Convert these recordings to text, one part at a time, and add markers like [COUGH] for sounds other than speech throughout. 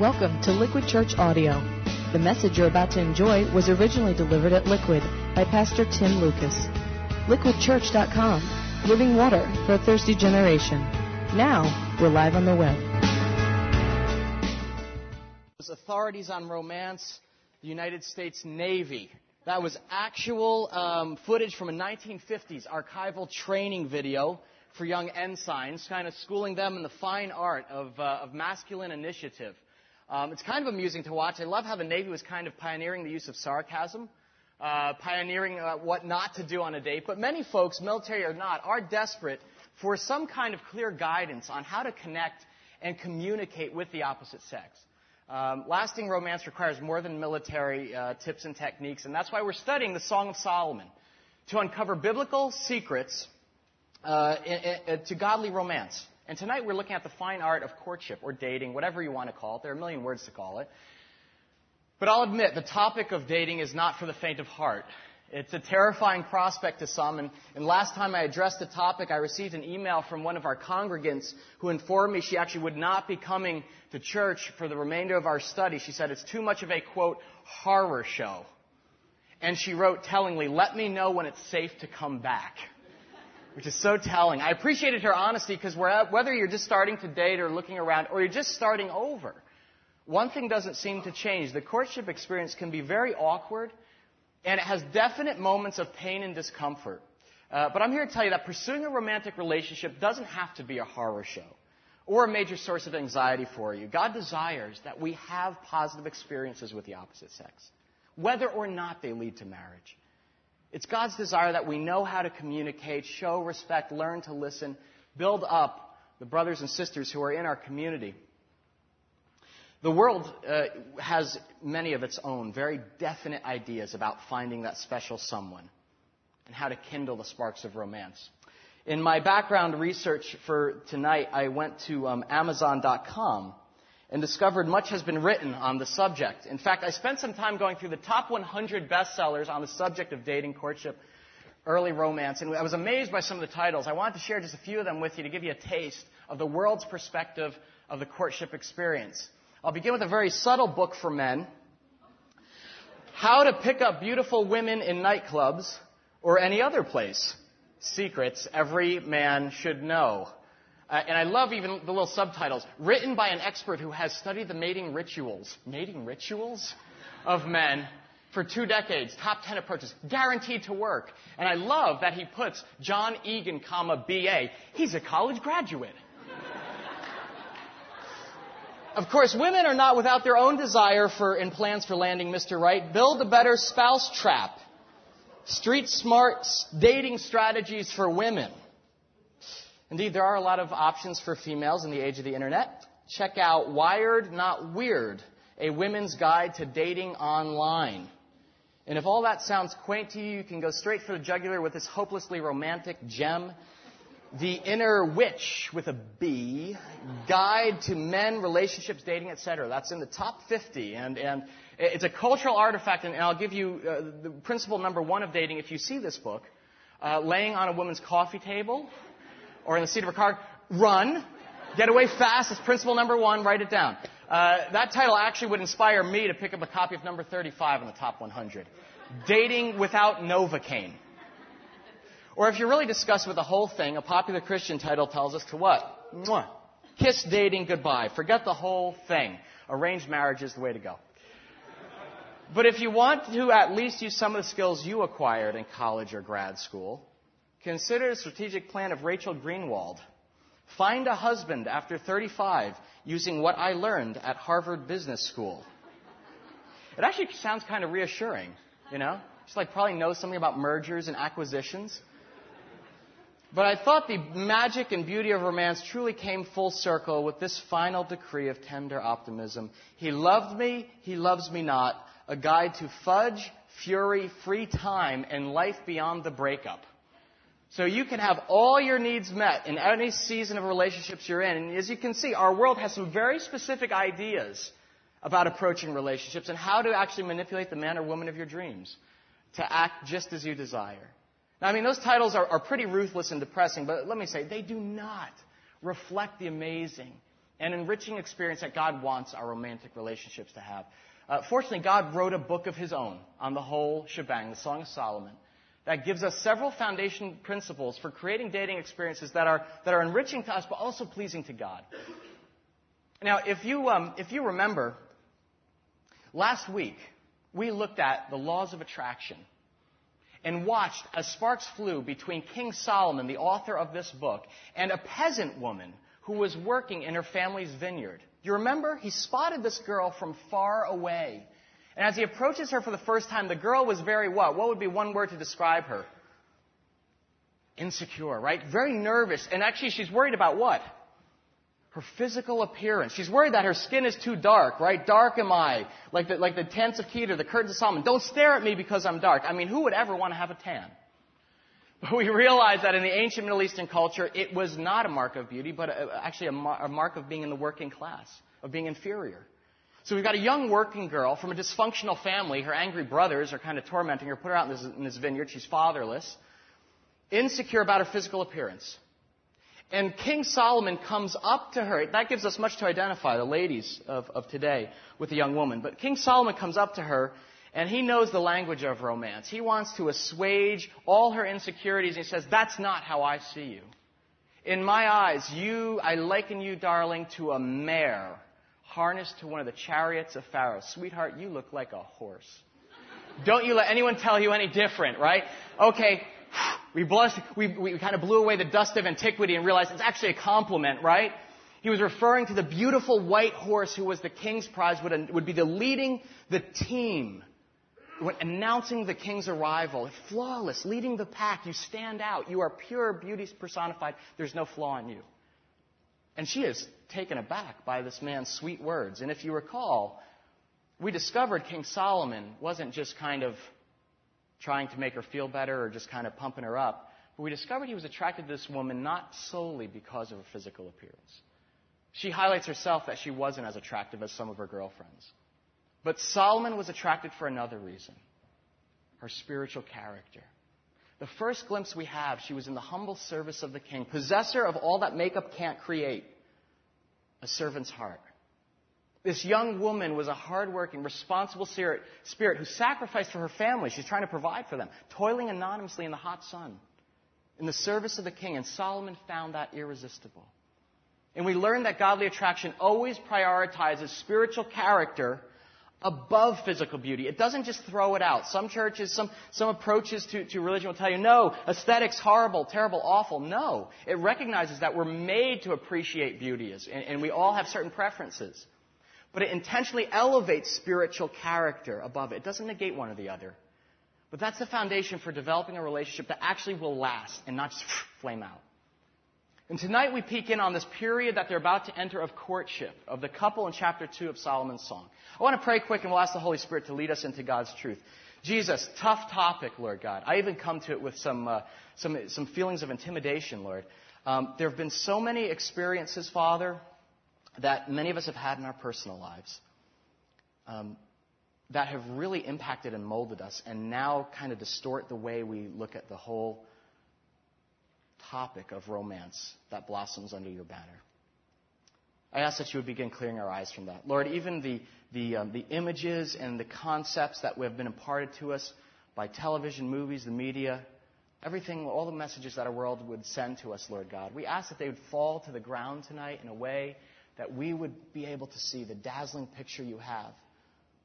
Welcome to Liquid Church Audio. The message you're about to enjoy was originally delivered at Liquid by Pastor Tim Lucas. LiquidChurch.com, living water for a thirsty generation. Now, we're live on the web. Authorities on romance, the United States Navy. That was actual um, footage from a 1950s archival training video for young ensigns, kind of schooling them in the fine art of, uh, of masculine initiative. Um, it's kind of amusing to watch. I love how the Navy was kind of pioneering the use of sarcasm, uh, pioneering uh, what not to do on a date. But many folks, military or not, are desperate for some kind of clear guidance on how to connect and communicate with the opposite sex. Um, lasting romance requires more than military uh, tips and techniques, and that's why we're studying the Song of Solomon to uncover biblical secrets uh, to godly romance. And tonight we're looking at the fine art of courtship or dating, whatever you want to call it. There are a million words to call it. But I'll admit, the topic of dating is not for the faint of heart. It's a terrifying prospect to some, and, and, last time I addressed the topic, I received an email from one of our congregants who informed me she actually would not be coming to church for the remainder of our study. She said it's too much of a, quote, horror show. And she wrote tellingly, let me know when it's safe to come back which is so telling. I appreciated her honesty because whether you're just starting to date or looking around or you're just starting over, one thing doesn't seem to change. The courtship experience can be very awkward and it has definite moments of pain and discomfort. Uh, but I'm here to tell you that pursuing a romantic relationship doesn't have to be a horror show or a major source of anxiety for you. God desires that we have positive experiences with the opposite sex, whether or not they lead to marriage. It's God's desire that we know how to communicate, show respect, learn to listen, build up the brothers and sisters who are in our community. The world uh, has many of its own very definite ideas about finding that special someone and how to kindle the sparks of romance. In my background research for tonight, I went to um, Amazon.com and discovered much has been written on the subject. In fact, I spent some time going through the top 100 bestsellers on the subject of dating, courtship, early romance, and I was amazed by some of the titles. I wanted to share just a few of them with you to give you a taste of the world's perspective of the courtship experience. I'll begin with a very subtle book for men. How to pick up beautiful women in nightclubs or any other place. Secrets every man should know. Uh, and I love even the little subtitles. Written by an expert who has studied the mating rituals, mating rituals of men for two decades, top 10 approaches, guaranteed to work. And I love that he puts John Egan, comma, BA. He's a college graduate. of course, women are not without their own desire for and plans for landing Mr. Right. Build a better spouse trap. Street smart dating strategies for women. Indeed, there are a lot of options for females in the age of the internet. Check out Wired Not Weird, a women's guide to dating online. And if all that sounds quaint to you, you can go straight for the jugular with this hopelessly romantic gem. The Inner Witch with a B, Guide to Men, Relationships, Dating, etc. That's in the top 50. And, and it's a cultural artifact, and I'll give you uh, the principle number one of dating. If you see this book, uh, laying on a woman's coffee table, or in the seat of a car, run. Get away fast. It's principle number one. Write it down. Uh, that title actually would inspire me to pick up a copy of number 35 in the top 100. Dating without Novocaine. Or if you're really disgusted with the whole thing, a popular Christian title tells us to what? Mwah. Kiss dating goodbye. Forget the whole thing. Arranged marriage is the way to go. But if you want to at least use some of the skills you acquired in college or grad school, Consider the strategic plan of Rachel Greenwald. Find a husband after 35 using what I learned at Harvard Business School. It actually sounds kind of reassuring, you know? Just like probably knows something about mergers and acquisitions. But I thought the magic and beauty of romance truly came full circle with this final decree of tender optimism. He loved me, he loves me not. A guide to fudge, fury, free time, and life beyond the breakup. So you can have all your needs met in any season of relationships you're in. And as you can see, our world has some very specific ideas about approaching relationships and how to actually manipulate the man or woman of your dreams to act just as you desire. Now, I mean, those titles are, are pretty ruthless and depressing, but let me say, they do not reflect the amazing and enriching experience that God wants our romantic relationships to have. Uh, fortunately, God wrote a book of His own on the whole shebang, the Song of Solomon, that gives us several foundation principles for creating dating experiences that are, that are enriching to us but also pleasing to God. Now, if you, um, if you remember, last week we looked at the laws of attraction and watched as sparks flew between King Solomon, the author of this book, and a peasant woman who was working in her family's vineyard. You remember? He spotted this girl from far away. And as he approaches her for the first time, the girl was very what? What would be one word to describe her? Insecure, right? Very nervous. And actually, she's worried about what? her physical appearance. She's worried that her skin is too dark, right? Dark am I, like the, like the tents of Kedar, the curtains of Solomon. Don't stare at me because I'm dark. I mean, who would ever want to have a tan? [LAUGHS] But we realize that in the ancient Middle Eastern culture, it was not a mark of beauty, but a, actually a, mar- a mark of being in the working class, of being inferior. So we've got a young working girl from a dysfunctional family. Her angry brothers are kind of tormenting her, put her out in this, in this vineyard. She's fatherless, insecure about her physical appearance. And King Solomon comes up to her. That gives us much to identify, the ladies of, of today, with the young woman. But King Solomon comes up to her, and he knows the language of romance. He wants to assuage all her insecurities, and he says, That's not how I see you. In my eyes, you, I liken you, darling, to a mare harnessed to one of the chariots of Pharaoh. Sweetheart, you look like a horse. Don't you let anyone tell you any different, right? Okay, [SIGHS] we, blessed, we, we kind of blew away the dust of antiquity and realized it's actually a compliment, right? He was referring to the beautiful white horse who was the king's prize, would, would be the leading the team, when announcing the king's arrival. Flawless, leading the pack. You stand out. You are pure beauty personified. There's no flaw in you. And she is taken aback by this man's sweet words. And if you recall, we discovered King Solomon wasn't just kind of trying to make her feel better or just kind of pumping her up. But we discovered he was attracted to this woman not solely because of her physical appearance. She highlights herself that she wasn't as attractive as some of her girlfriends. But Solomon was attracted for another reason her spiritual character. The first glimpse we have, she was in the humble service of the king, possessor of all that makeup can't create a servant's heart. This young woman was a hardworking, responsible spirit, spirit who sacrificed for her family. She's trying to provide for them, toiling anonymously in the hot sun, in the service of the king. And Solomon found that irresistible. And we learn that godly attraction always prioritizes spiritual character above physical beauty. It doesn't just throw it out. Some churches, some, some approaches to, to religion will tell you, no, aesthetics, horrible, terrible, awful. No. It recognizes that we're made to appreciate beauty, and, and we all have certain preferences but it intentionally elevates spiritual character above it. It doesn't negate one or the other. But that's the foundation for developing a relationship that actually will last and not just [LAUGHS] flame out. And tonight we peek in on this period that they're about to enter of courtship of the couple in chapter 2 of Solomon's Song. I want to pray quick and we'll ask the Holy Spirit to lead us into God's truth. Jesus, tough topic, Lord God. I even come to it with some, uh, some, some feelings of intimidation, Lord. Um, there have been so many experiences, Father, that many of us have had in our personal lives um, that have really impacted and molded us and now kind of distort the way we look at the whole topic of romance that blossoms under your banner. I ask that you would begin clearing our eyes from that. Lord, even the, the, um, the images and the concepts that have been imparted to us by television, movies, the media, everything, all the messages that our world would send to us, Lord God, we ask that they would fall to the ground tonight in a way that we would be able to see the dazzling picture you have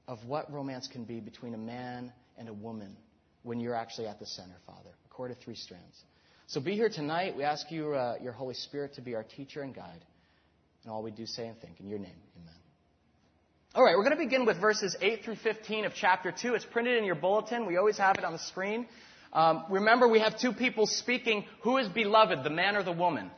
of what romance can be between a man and a woman when you're actually at the center, Father. A cord of three strands. So be here tonight. We ask you, uh, your Holy Spirit, to be our teacher and guide in all we do, say, and think. In your name, amen. All right, we're going to begin with verses 8 through 15 of chapter 2. It's printed in your bulletin. We always have it on the screen. Um, remember, we have two people speaking. Who is beloved, the man or the woman?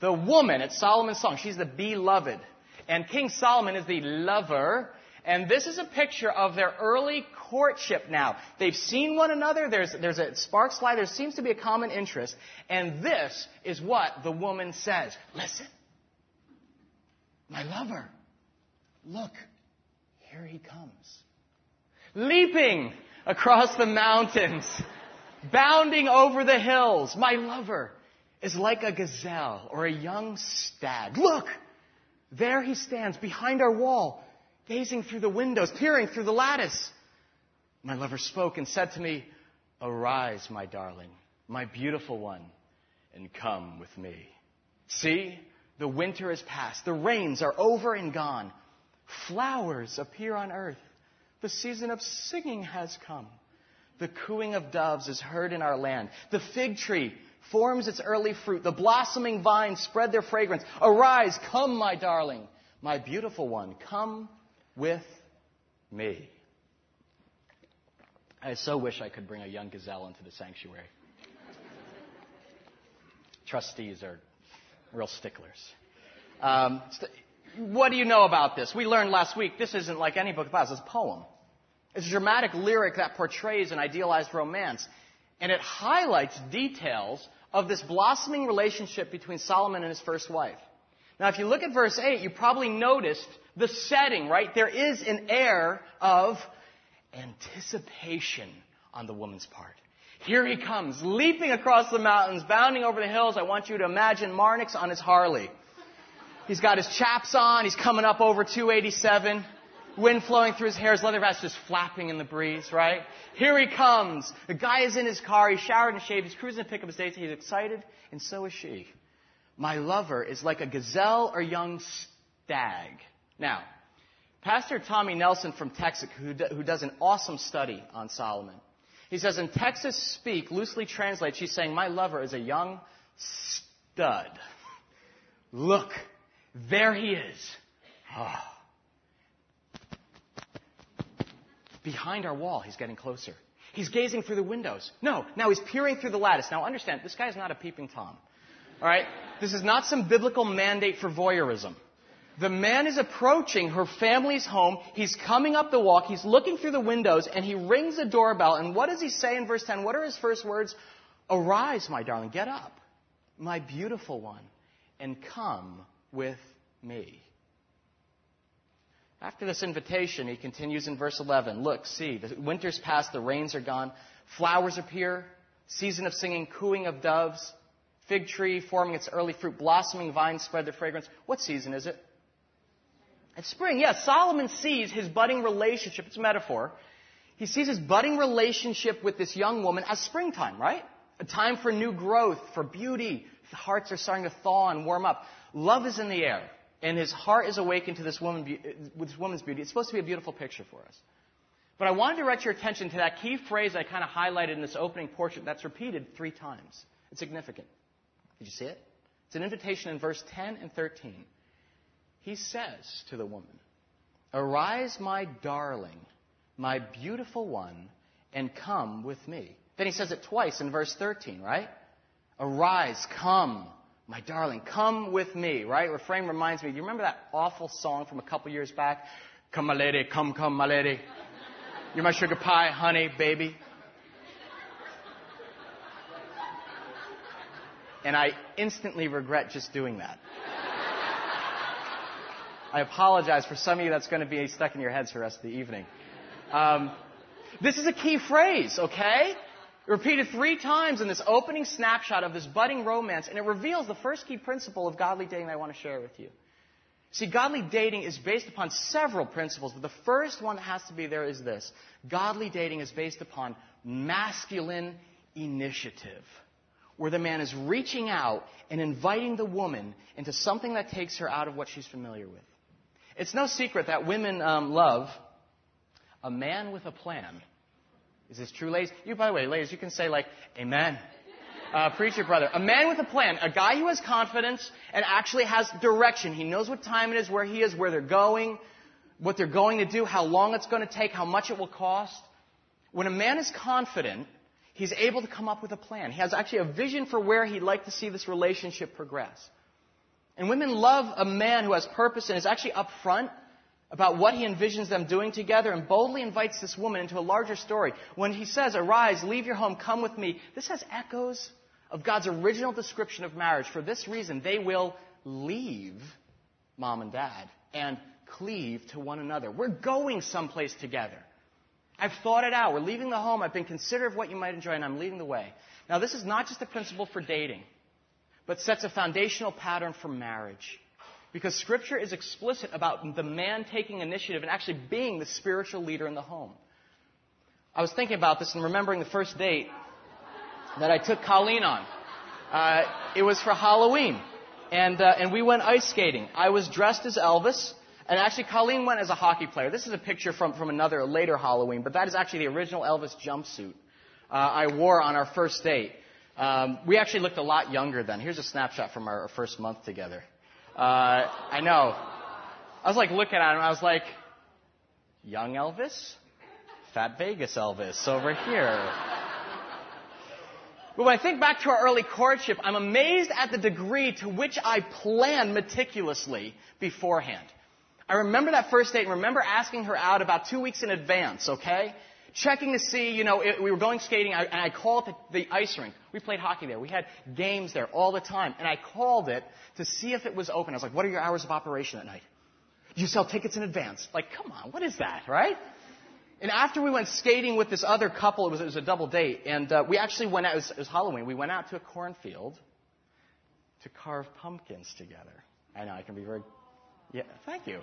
The woman, it's Solomon's song. She's the beloved. And King Solomon is the lover. And this is a picture of their early courtship now. They've seen one another. There's, there's a spark slide. There seems to be a common interest. And this is what the woman says. Listen. My lover. Look. Here he comes. Leaping across the mountains. Bounding over the hills. My lover is like a gazelle or a young stag. Look, There he stands behind our wall, gazing through the windows, peering through the lattice. My lover spoke and said to me, Arise, my darling, my beautiful one, and come with me. See, the winter is past, the rains are over and gone. Flowers appear on earth. The season of singing has come. The cooing of doves is heard in our land. The fig tree forms its early fruit. The blossoming vines spread their fragrance. Arise, come, my darling, my beautiful one, come with me. I so wish I could bring a young gazelle into the sanctuary. Trustees are real sticklers. Um, st- what do you know about this? We learned last week this isn't like any book of Bible, it's a poem. It's a dramatic lyric that portrays an idealized romance. And it highlights details of this blossoming relationship between Solomon and his first wife. Now, if you look at verse 8, you probably noticed the setting, right? There is an air of anticipation on the woman's part. Here he comes, leaping across the mountains, bounding over the hills. I want you to imagine Marnix on his Harley. He's got his chaps on, he's coming up over 287 wind flowing through his hair, his leather vest just flapping in the breeze, right? Here he comes. The guy is in his car, he's showered and shaved, he's cruising to pick up his dates, he's excited, and so is she. My lover is like a gazelle or young stag. Now, Pastor Tommy Nelson from Texas, who, who does an awesome study on Solomon, he says, in Texas speak, loosely translate, she's saying, My lover is a young stud. Look, there he is. Oh. Behind our wall, he's getting closer. He's gazing through the windows. No, now he's peering through the lattice. Now understand, this guy's not a peeping Tom. Alright? This is not some biblical mandate for voyeurism. The man is approaching her family's home. He's coming up the walk. He's looking through the windows and he rings the doorbell. And what does he say in verse 10? What are his first words? Arise, my darling. Get up, my beautiful one, and come with me. After this invitation, he continues in verse 11. Look, see, the winter's past, the rains are gone, flowers appear, season of singing, cooing of doves, fig tree forming its early fruit, blossoming vines spread their fragrance. What season is it? It's spring. Yes, Solomon sees his budding relationship, it's a metaphor. He sees his budding relationship with this young woman as springtime, right? A time for new growth, for beauty. The hearts are starting to thaw and warm up. Love is in the air and his heart is awakened to this, woman, this woman's beauty. It's supposed to be a beautiful picture for us. But I want to direct your attention to that key phrase I kind of highlighted in this opening portion that's repeated three times. It's significant. Did you see it? It's an invitation in verse 10 and 13. He says to the woman, Arise, my darling, my beautiful one, and come with me. Then he says it twice in verse 13, right? Arise, come, my darling, come with me, right? Refrain reminds me, do you remember that awful song from a couple years back? Come, my lady, come, come, my lady. You're my sugar pie, honey, baby. And I instantly regret just doing that. I apologize for some of you that's going to be stuck in your heads for the rest of the evening. Um, this is a key phrase, okay? repeated three times in this opening snapshot of this budding romance, and it reveals the first key principle of godly dating that I want to share with you. See, godly dating is based upon several principles, but the first one that has to be there is this. Godly dating is based upon masculine initiative, where the man is reaching out and inviting the woman into something that takes her out of what she's familiar with. It's no secret that women um, love a man with a plan. Is this true, ladies? You, by the way, ladies, you can say like, Amen. Uh, preacher brother. A man with a plan. A guy who has confidence and actually has direction. He knows what time it is, where he is, where they're going, what they're going to do, how long it's going to take, how much it will cost. When a man is confident, he's able to come up with a plan. He has actually a vision for where he'd like to see this relationship progress. And women love a man who has purpose and is actually upfront about what he envisions them doing together and boldly invites this woman into a larger story. When he says, Arise, leave your home, come with me, this has echoes of God's original description of marriage. For this reason, they will leave mom and dad and cleave to one another. We're going someplace together. I've thought it out. We're leaving the home. I've been considerate of what you might enjoy, and I'm leading the way. Now, this is not just a principle for dating, but sets a foundational pattern for marriage. Because Scripture is explicit about the man taking initiative and actually being the spiritual leader in the home. I was thinking about this and remembering the first date that I took Colleen on. Uh, it was for Halloween, and uh, and we went ice skating. I was dressed as Elvis, and actually Colleen went as a hockey player. This is a picture from from another later Halloween, but that is actually the original Elvis jumpsuit uh, I wore on our first date. Um, we actually looked a lot younger then. Here's a snapshot from our first month together. Uh, I know. I was like looking at him. I was like, young Elvis, Fat Vegas Elvis over here. But when I think back to our early courtship, I'm amazed at the degree to which I planned meticulously beforehand. I remember that first date and remember asking her out about two weeks in advance, okay? Checking to see, you know, it, we were going skating and I called the, the ice rink. We played hockey there. We had games there all the time. And I called it to see if it was open. I was like, what are your hours of operation at night? You sell tickets in advance. Like, come on, what is that, right? And after we went skating with this other couple, it was, it was a double date, and uh, we actually went out, it was, it was Halloween, we went out to a cornfield to carve pumpkins together. I know, I can be very, yeah, thank you.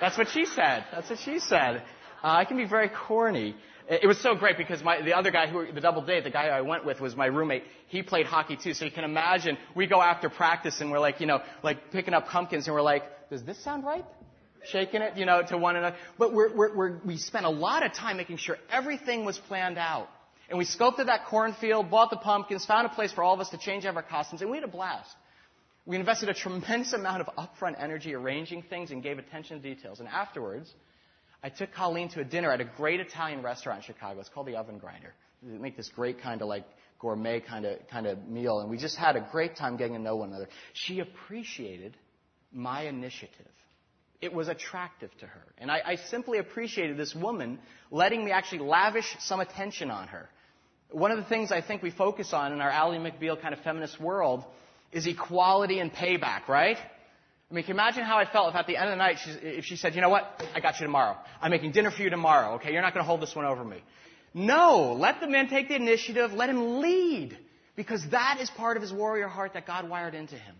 That's what she said. That's what she said. Uh, I can be very corny. It was so great because my, the other guy who, the double date, the guy I went with was my roommate. He played hockey too. So you can imagine, we go after practice and we're like, you know, like picking up pumpkins and we're like, does this sound right? shaking it, you know, to one another. But we're, we're, we're, we spent a lot of time making sure everything was planned out. And we scoped at that cornfield, bought the pumpkins, found a place for all of us to change out our costumes, and we had a blast. We invested a tremendous amount of upfront energy arranging things and gave attention to details. And afterwards, I took Colleen to a dinner at a great Italian restaurant in Chicago. It's called the Oven Grinder. They make this great kind of like gourmet kind of kind of meal, and we just had a great time getting to know one another. She appreciated my initiative it was attractive to her. And I, I, simply appreciated this woman letting me actually lavish some attention on her. One of the things I think we focus on in our Ally McBeal kind of feminist world is equality and payback, right? I mean, can you imagine how I felt if at the end of the night, if she said, you know what, I got you tomorrow. I'm making dinner for you tomorrow, okay? You're not going to hold this one over me. No, let the man take the initiative, let him lead, because that is part of his warrior heart that God wired into him.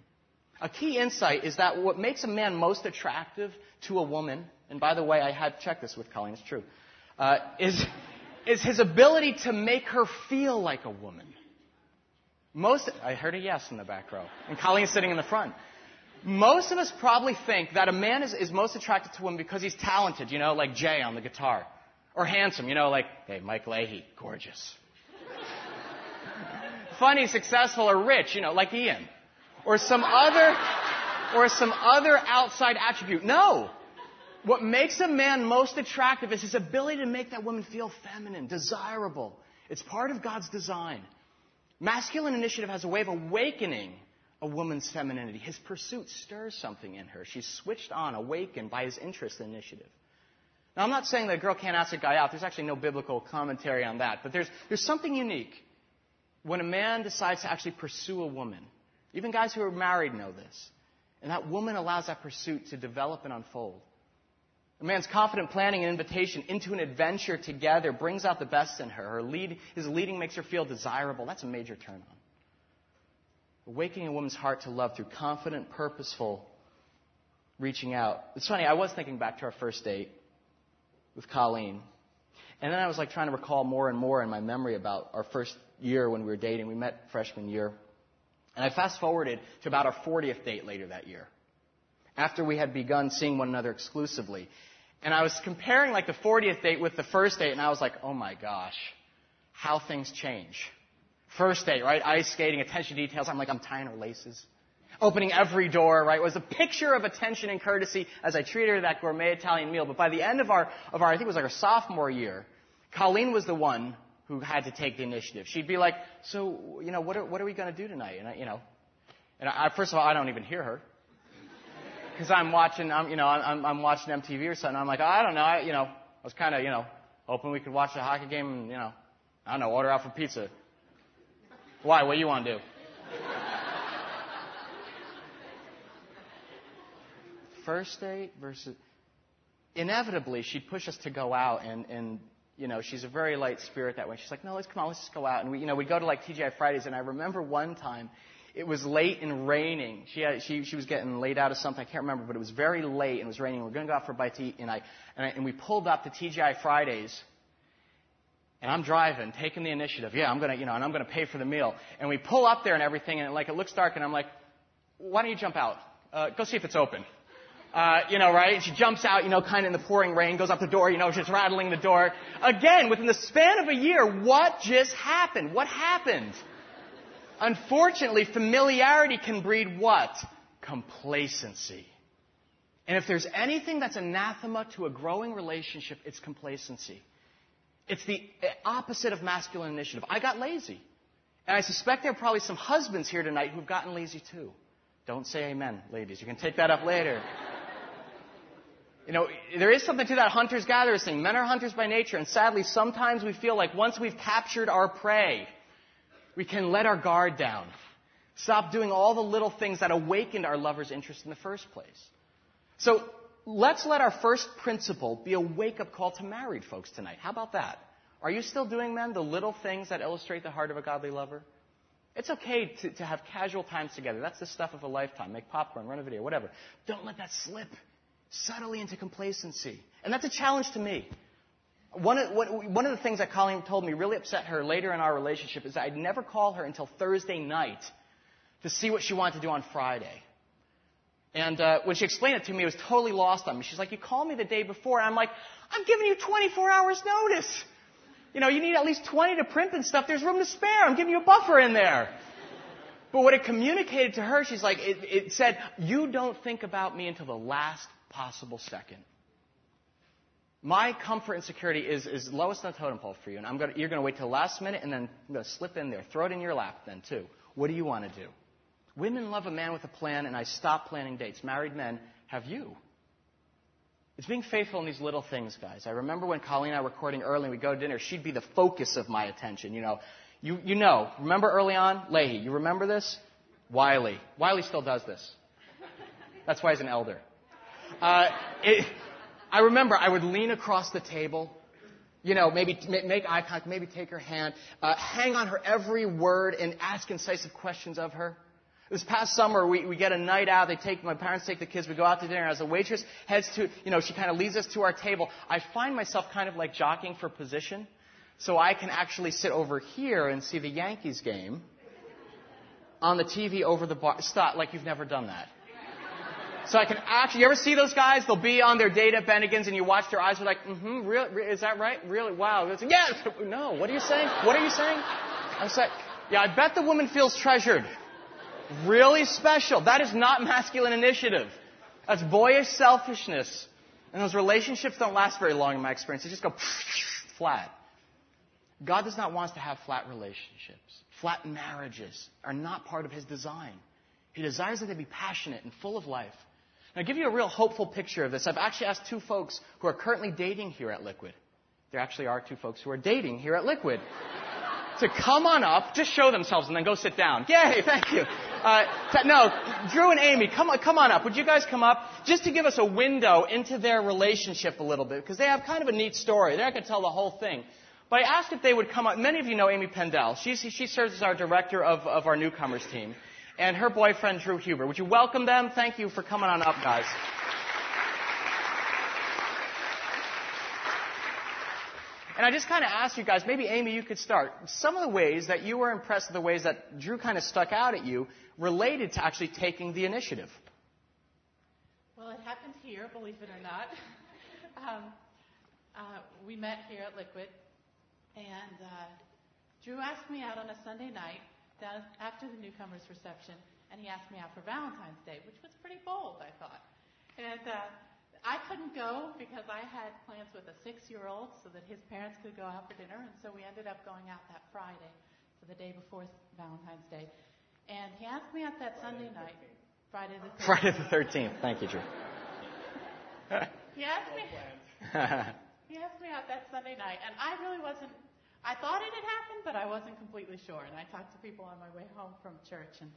A key insight is that what makes a man most attractive to a woman, and by the way, I had checked this with Colleen, it's true, uh, is, is his ability to make her feel like a woman. Most, I heard a yes in the back row, and Colleen's sitting in the front. Most of us probably think that a man is, is most attracted to a woman because he's talented, you know, like Jay on the guitar. Or handsome, you know, like, hey, Mike Leahy, gorgeous. [LAUGHS] Funny, successful, or rich, you know, like Ian or some other, or some other outside attribute. No. What makes a man most attractive is his ability to make that woman feel feminine, desirable. It's part of God's design. Masculine initiative has a way of awakening a woman's femininity. His pursuit stirs something in her. She's switched on, awakened by his interest in initiative. Now, I'm not saying that a girl can't ask a guy out. There's actually no biblical commentary on that. But there's, there's something unique when a man decides to actually pursue a woman. Even guys who are married know this. And that woman allows that pursuit to develop and unfold. A man's confident planning and invitation into an adventure together brings out the best in her. her lead, his leading makes her feel desirable. That's a major turn on. Awakening a woman's heart to love through confident, purposeful reaching out. It's funny, I was thinking back to our first date with Colleen. And then I was like trying to recall more and more in my memory about our first year when we were dating. We met freshman year. And I fast forwarded to about our 40th date later that year, after we had begun seeing one another exclusively. And I was comparing like the 40th date with the first date, and I was like, oh my gosh, how things change. First date, right? Ice skating, attention to details. I'm like, I'm tying her laces. Opening every door, right? Was a picture of attention and courtesy as I treated her that gourmet Italian meal. But by the end of our, of our, I think it was like our sophomore year, Colleen was the one who had to take the initiative. She'd be like, "So, you know, what are, what are we going to do tonight?" And I, you know, and I, first of all, I don't even hear her because I'm watching, I'm, you know, I'm, I'm watching MTV or something. I'm like, oh, I don't know, I, you know, I was kind of, you know, hoping we could watch a hockey game and, you know, I don't know, order out for pizza. Why? What do you want to do? First date versus inevitably she'd push us to go out and, and you know, she's a very light spirit that way. She's like, no, let's come on, let's just go out. And we, you know, we'd go to like TGI Fridays. And I remember one time, It was late and raining. She, had, she, she was getting laid out of something. I can't remember, but it was very late and it was raining. We were going to go out for a bite to eat, and, I, and, I, and we pulled up to TGI Fridays. And I'm driving, taking the initiative. Yeah, I'm gonna, you know, and I'm gonna pay for the meal. And we pull up there and everything, and like it looks dark, and I'm like, why don't you jump out? Uh, go see if it's open. Uh, you know, right? And she jumps out, you know, kind of in the pouring rain, goes up the door, you know, just rattling the door. Again, within the span of a year, what just happened? What happened? Unfortunately, familiarity can breed what? Complacency. And if there's anything that's anathema to a growing relationship, it's complacency. It's the opposite of masculine initiative. I got lazy. And I suspect there are probably some husbands here tonight who've gotten lazy too. Don't say amen, ladies. You can take that up later. You know, there is something to that hunters gatherers thing. Men are hunters by nature, and sadly, sometimes we feel like once we've captured our prey, we can let our guard down. Stop doing all the little things that awakened our lover's interest in the first place. So, let's let our first principle be a wake up call to married folks tonight. How about that? Are you still doing, men, the little things that illustrate the heart of a godly lover? It's okay to, to have casual times together. That's the stuff of a lifetime. Make popcorn, run a video, whatever. Don't let that slip subtly into complacency. And that's a challenge to me. One of, one of the things that Colleen told me really upset her later in our relationship is that I'd never call her until Thursday night to see what she wanted to do on Friday. And uh, when she explained it to me, it was totally lost on me. She's like, You called me the day before. I'm like, I'm giving you 24 hours notice. You know, you need at least 20 to print and stuff. There's room to spare. I'm giving you a buffer in there. But what it communicated to her, she's like, it, it said, You don't think about me until the last possible second. My comfort and security is, is lowest on the totem pole for you, and I'm gonna, you're going to wait till last minute and then I'm going to slip in there. Throw it in your lap then, too. What do you want to do? Women love a man with a plan, and I stop planning dates. Married men have you. It's being faithful in these little things, guys. I remember when Colleen and I were recording early and we'd go to dinner, she'd be the focus of my attention. You know, you, you know, remember early on? Leahy, you remember this? Wiley. Wiley still does this. That's why he's an elder. Uh, it, I remember I would lean across the table, you know, maybe make eye contact, maybe take her hand, uh, hang on her every word and ask incisive questions of her. This past summer, we, we get a night out. They take my parents take the kids. We go out to dinner. As the waitress heads to, you know, she kind of leads us to our table. I find myself kind of like jockeying for position, so I can actually sit over here and see the Yankees game on the TV over the bar. Stop, like you've never done that. So I can actually, you ever see those guys? They'll be on their date at Bennigan's and you watch their eyes, they're like, mm-hmm, really, is that right? Really? Wow. It's, yes! [LAUGHS] No, what are you saying? What are you saying? I'm saying, yeah, I bet the woman feels treasured. Really special. That is not masculine initiative. That's boyish selfishness. And those relationships don't last very long in my experience. They just go [LAUGHS] flat. God does not want us to have flat relationships. Flat marriages are not part of His design. He desires that they be passionate and full of life. Now, give you a real hopeful picture of this. I've actually asked two folks who are currently dating here at Liquid. There actually are two folks who are dating here at Liquid. [LAUGHS] to come on up, just show themselves, and then go sit down. Yay, thank you. Uh, no, Drew and Amy, come on, come on up. Would you guys come up just to give us a window into their relationship a little bit? Because they have kind of a neat story. They're not going to tell the whole thing. But I asked if they would come up. Many of you know Amy Pendel. She's, she serves as our director of, of our newcomers team. And her boyfriend, Drew Huber. Would you welcome them? Thank you for coming on up, guys. And I just kind of asked you guys, maybe Amy, you could start. Some of the ways that you were impressed with the ways that Drew kind of stuck out at you related to actually taking the initiative. Well, it happened here, believe it or not. [LAUGHS] um, uh, we met here at Liquid, and uh, Drew asked me out on a Sunday night after the newcomers reception, and he asked me out for Valentine's Day, which was pretty bold, I thought. And uh, I couldn't go because I had plans with a six-year-old so that his parents could go out for dinner, and so we ended up going out that Friday, so the day before Valentine's Day. And he asked me out that Sunday night, Friday the 13th. Friday the [LAUGHS] 13th. Thank you, Drew. he asked me. [LAUGHS] he asked me out that Sunday night, and I really wasn't. I thought it had happened, but I wasn't completely sure. And I talked to people on my way home from church, and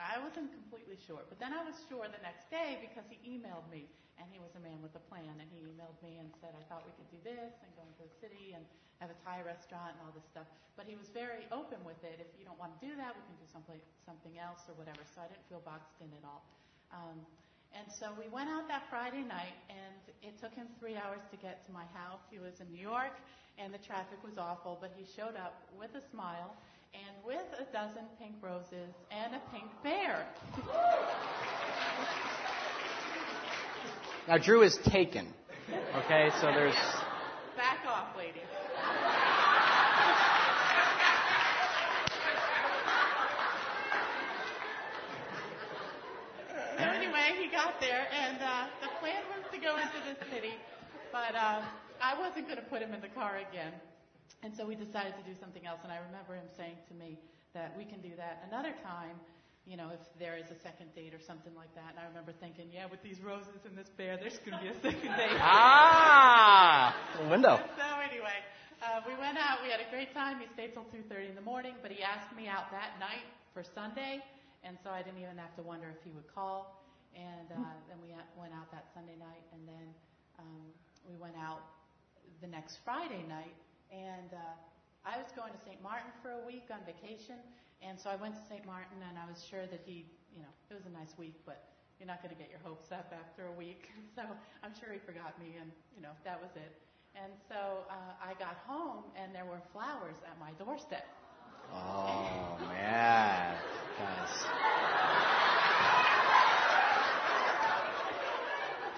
I wasn't completely sure. But then I was sure the next day because he emailed me, and he was a man with a plan. And he emailed me and said, I thought we could do this and go into the city and have a Thai restaurant and all this stuff. But he was very open with it. If you don't want to do that, we can do something, something else or whatever. So I didn't feel boxed in at all. Um, and so we went out that Friday night, and it took him three hours to get to my house. He was in New York, and the traffic was awful, but he showed up with a smile and with a dozen pink roses and a pink bear. Now, Drew is taken. Okay, so there's. Back off, ladies. so anyway, got there, and uh, the plan was to go into the city, but uh, I wasn't going to put him in the car again. And so we decided to do something else. And I remember him saying to me that we can do that another time, you know, if there is a second date or something like that. And I remember thinking, yeah, with these roses and this bear, there's going to be a second date. [LAUGHS] ah! Window. So anyway, uh, we went out. We had a great time. He stayed till 2.30 in the morning, but he asked me out that night for Sunday. And so I didn't even have to wonder if he would call. And uh, [LAUGHS] then we went out that Sunday night. And then um, we went out the next Friday night and uh, I was going to St. Martin for a week on vacation, and so I went to St. Martin, and I was sure that he, you know, it was a nice week, but you're not going to get your hopes up after a week. [LAUGHS] So I'm sure he forgot me, and you know that was it. And so uh, I got home, and there were flowers at my doorstep. Oh [LAUGHS] man, guys.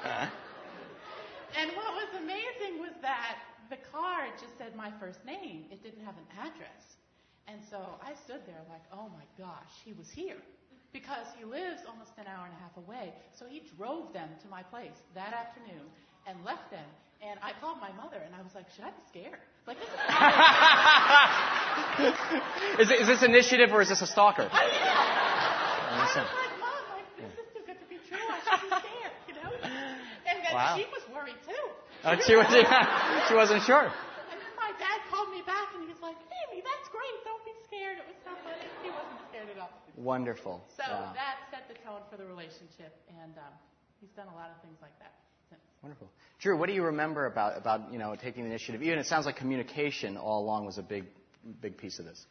And what was amazing was that the card just said my first name. It didn't have an address. And so I stood there like, oh my gosh, he was here. Because he lives almost an hour and a half away. So he drove them to my place that afternoon and left them. And I called my mother and I was like, should I be scared? Like, this is, [LAUGHS] is, this initiative or is this a stalker? I, yeah. I was like, Mom, like, this is too good to be true. I should be scared, you know? And then Wow. she was worried too. Oh, she, was, she wasn't sure. And then my dad called me back and he was like, Amy, that's great. Don't be scared. It was so funny. He wasn't scared at all. Wonderful. So Yeah. that set the tone for the relationship. And um, he's done a lot of things like that since. Wonderful. Drew, what do you remember about, about you know, taking the initiative? Even it sounds like communication all along was a big, big piece of this.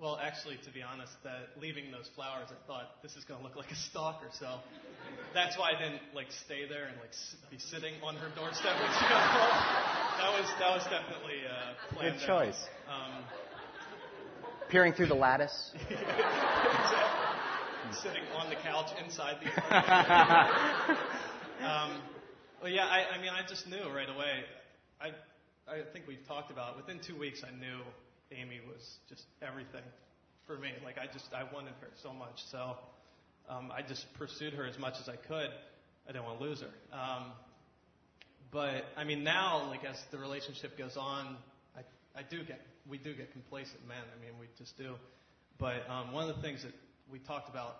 Well, actually, to be honest, that leaving those flowers, I thought this is going to look like a stalker. So that's why I didn't like stay there and like s- be sitting on her doorstep when she got home. That was that was definitely uh, planned Good choice. Um, Peering through the lattice. [LAUGHS] sitting on the couch inside the apartment. [LAUGHS] um, well, yeah, I, I mean, I just knew right away. I, I think we've talked about it. Within two weeks, I knew Amy was just everything for me. Like I just, I wanted her so much. So um, I just pursued her as much as I could. I didn't want to lose her. Um, but I mean, now, like as the relationship goes on, I, I do get, we do get complacent men. I mean, we just do. But um, one of the things that we talked about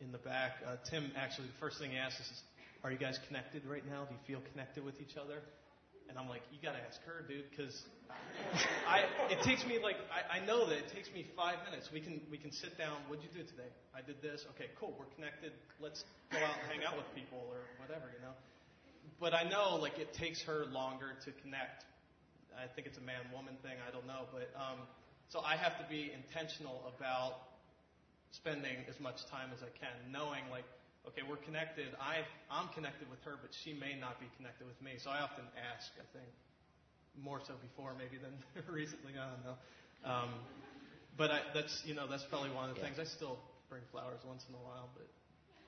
in the back, uh, Tim actually, the first thing he asked us is, "Are you guys connected right now? Do you feel connected with each other?" And I'm like, "You got to ask her, dude, because I it takes me like I, I know that it takes me five minutes. We can we can sit down. What'd you do today? I did this. Okay, cool. We're connected. Let's go out and hang out with people or whatever, you know." But I know like it takes her longer to connect. I think it's a man woman thing. I don't know, but um, so I have to be intentional about spending as much time as I can, knowing like, okay, we're connected. I I'm connected with her, but she may not be connected with me. So I often ask. I think more so before maybe than [LAUGHS] recently. I don't know. Um, but I, that's you know that's probably one of the Yeah. things. I still bring flowers once in a while, but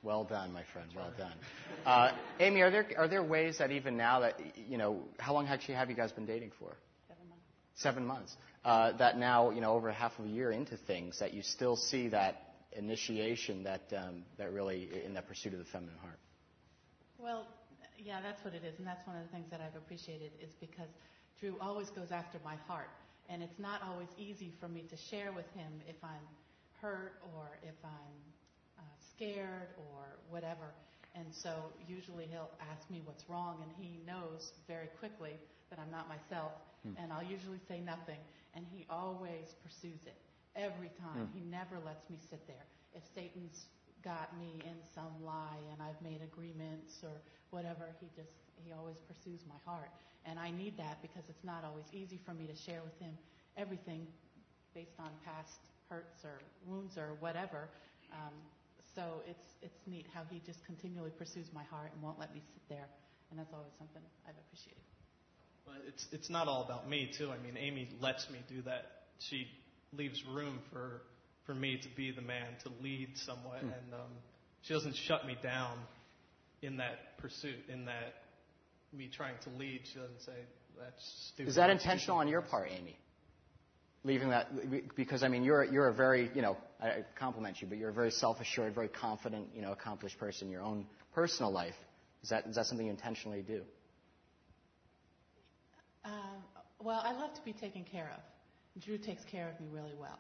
Well done, my friend. Well done. [LAUGHS] Uh, Amy, are there are there ways that even now that you know how long actually have you guys been dating for? Seven months. Seven months. Uh, that now you know over half of a year into things that you still see that initiation that um, that really in that pursuit of the feminine heart. Well, yeah, that's what it is, and that's one of the things that I've appreciated is because Drew always goes after my heart, and it's not always easy for me to share with him if I'm hurt or if I'm uh, scared or whatever. And so usually he'll ask me what's wrong, and he knows very quickly that I'm not myself, and I'll usually say nothing, and he always pursues it every time. He never lets me sit there. If Satan's got me in some lie and I've made agreements or whatever. He just, he always pursues my heart. And I need that because it's not always easy for me to share with him everything based on past hurts or wounds or whatever. Um, so it's, it's neat how he just continually pursues my heart and won't let me sit there. And that's always something I've appreciated. Well, it's it's not all about me too. I mean, Amy lets me do that. She leaves room for for me to be the man to lead somewhat, mm. and um, she doesn't shut me down in that pursuit, in that me trying to lead. She doesn't say that's stupid. Is that intentional on your part, Amy? Leaving that because I mean you're you're a very you know I compliment you, but you're a very self-assured, very confident, you know, accomplished person in your own personal life. Is that is that something you intentionally do? Um, well, I love to be taken care of. Drew takes care of me really well.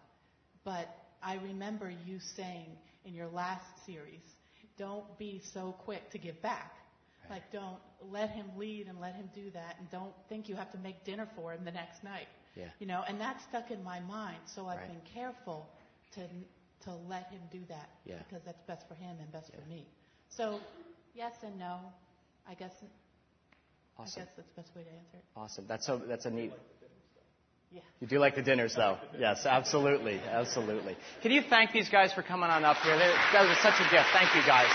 But I remember you saying in your last series, don't be so quick to give back. Right. Like, don't let him lead and let him do that, and don't think you have to make dinner for him the next night. Yeah. You know, and that stuck in my mind, so I've right. been careful to to let him do that yeah. because that's best for him and best yeah. for me. So, yes and no. I guess Awesome. I guess that's the best way to answer it. Awesome. That's so. That's a neat. You do like the dinners, though. Yes, absolutely, absolutely. Can you thank these guys for coming on up here? They're, that was such a gift. Thank you, guys.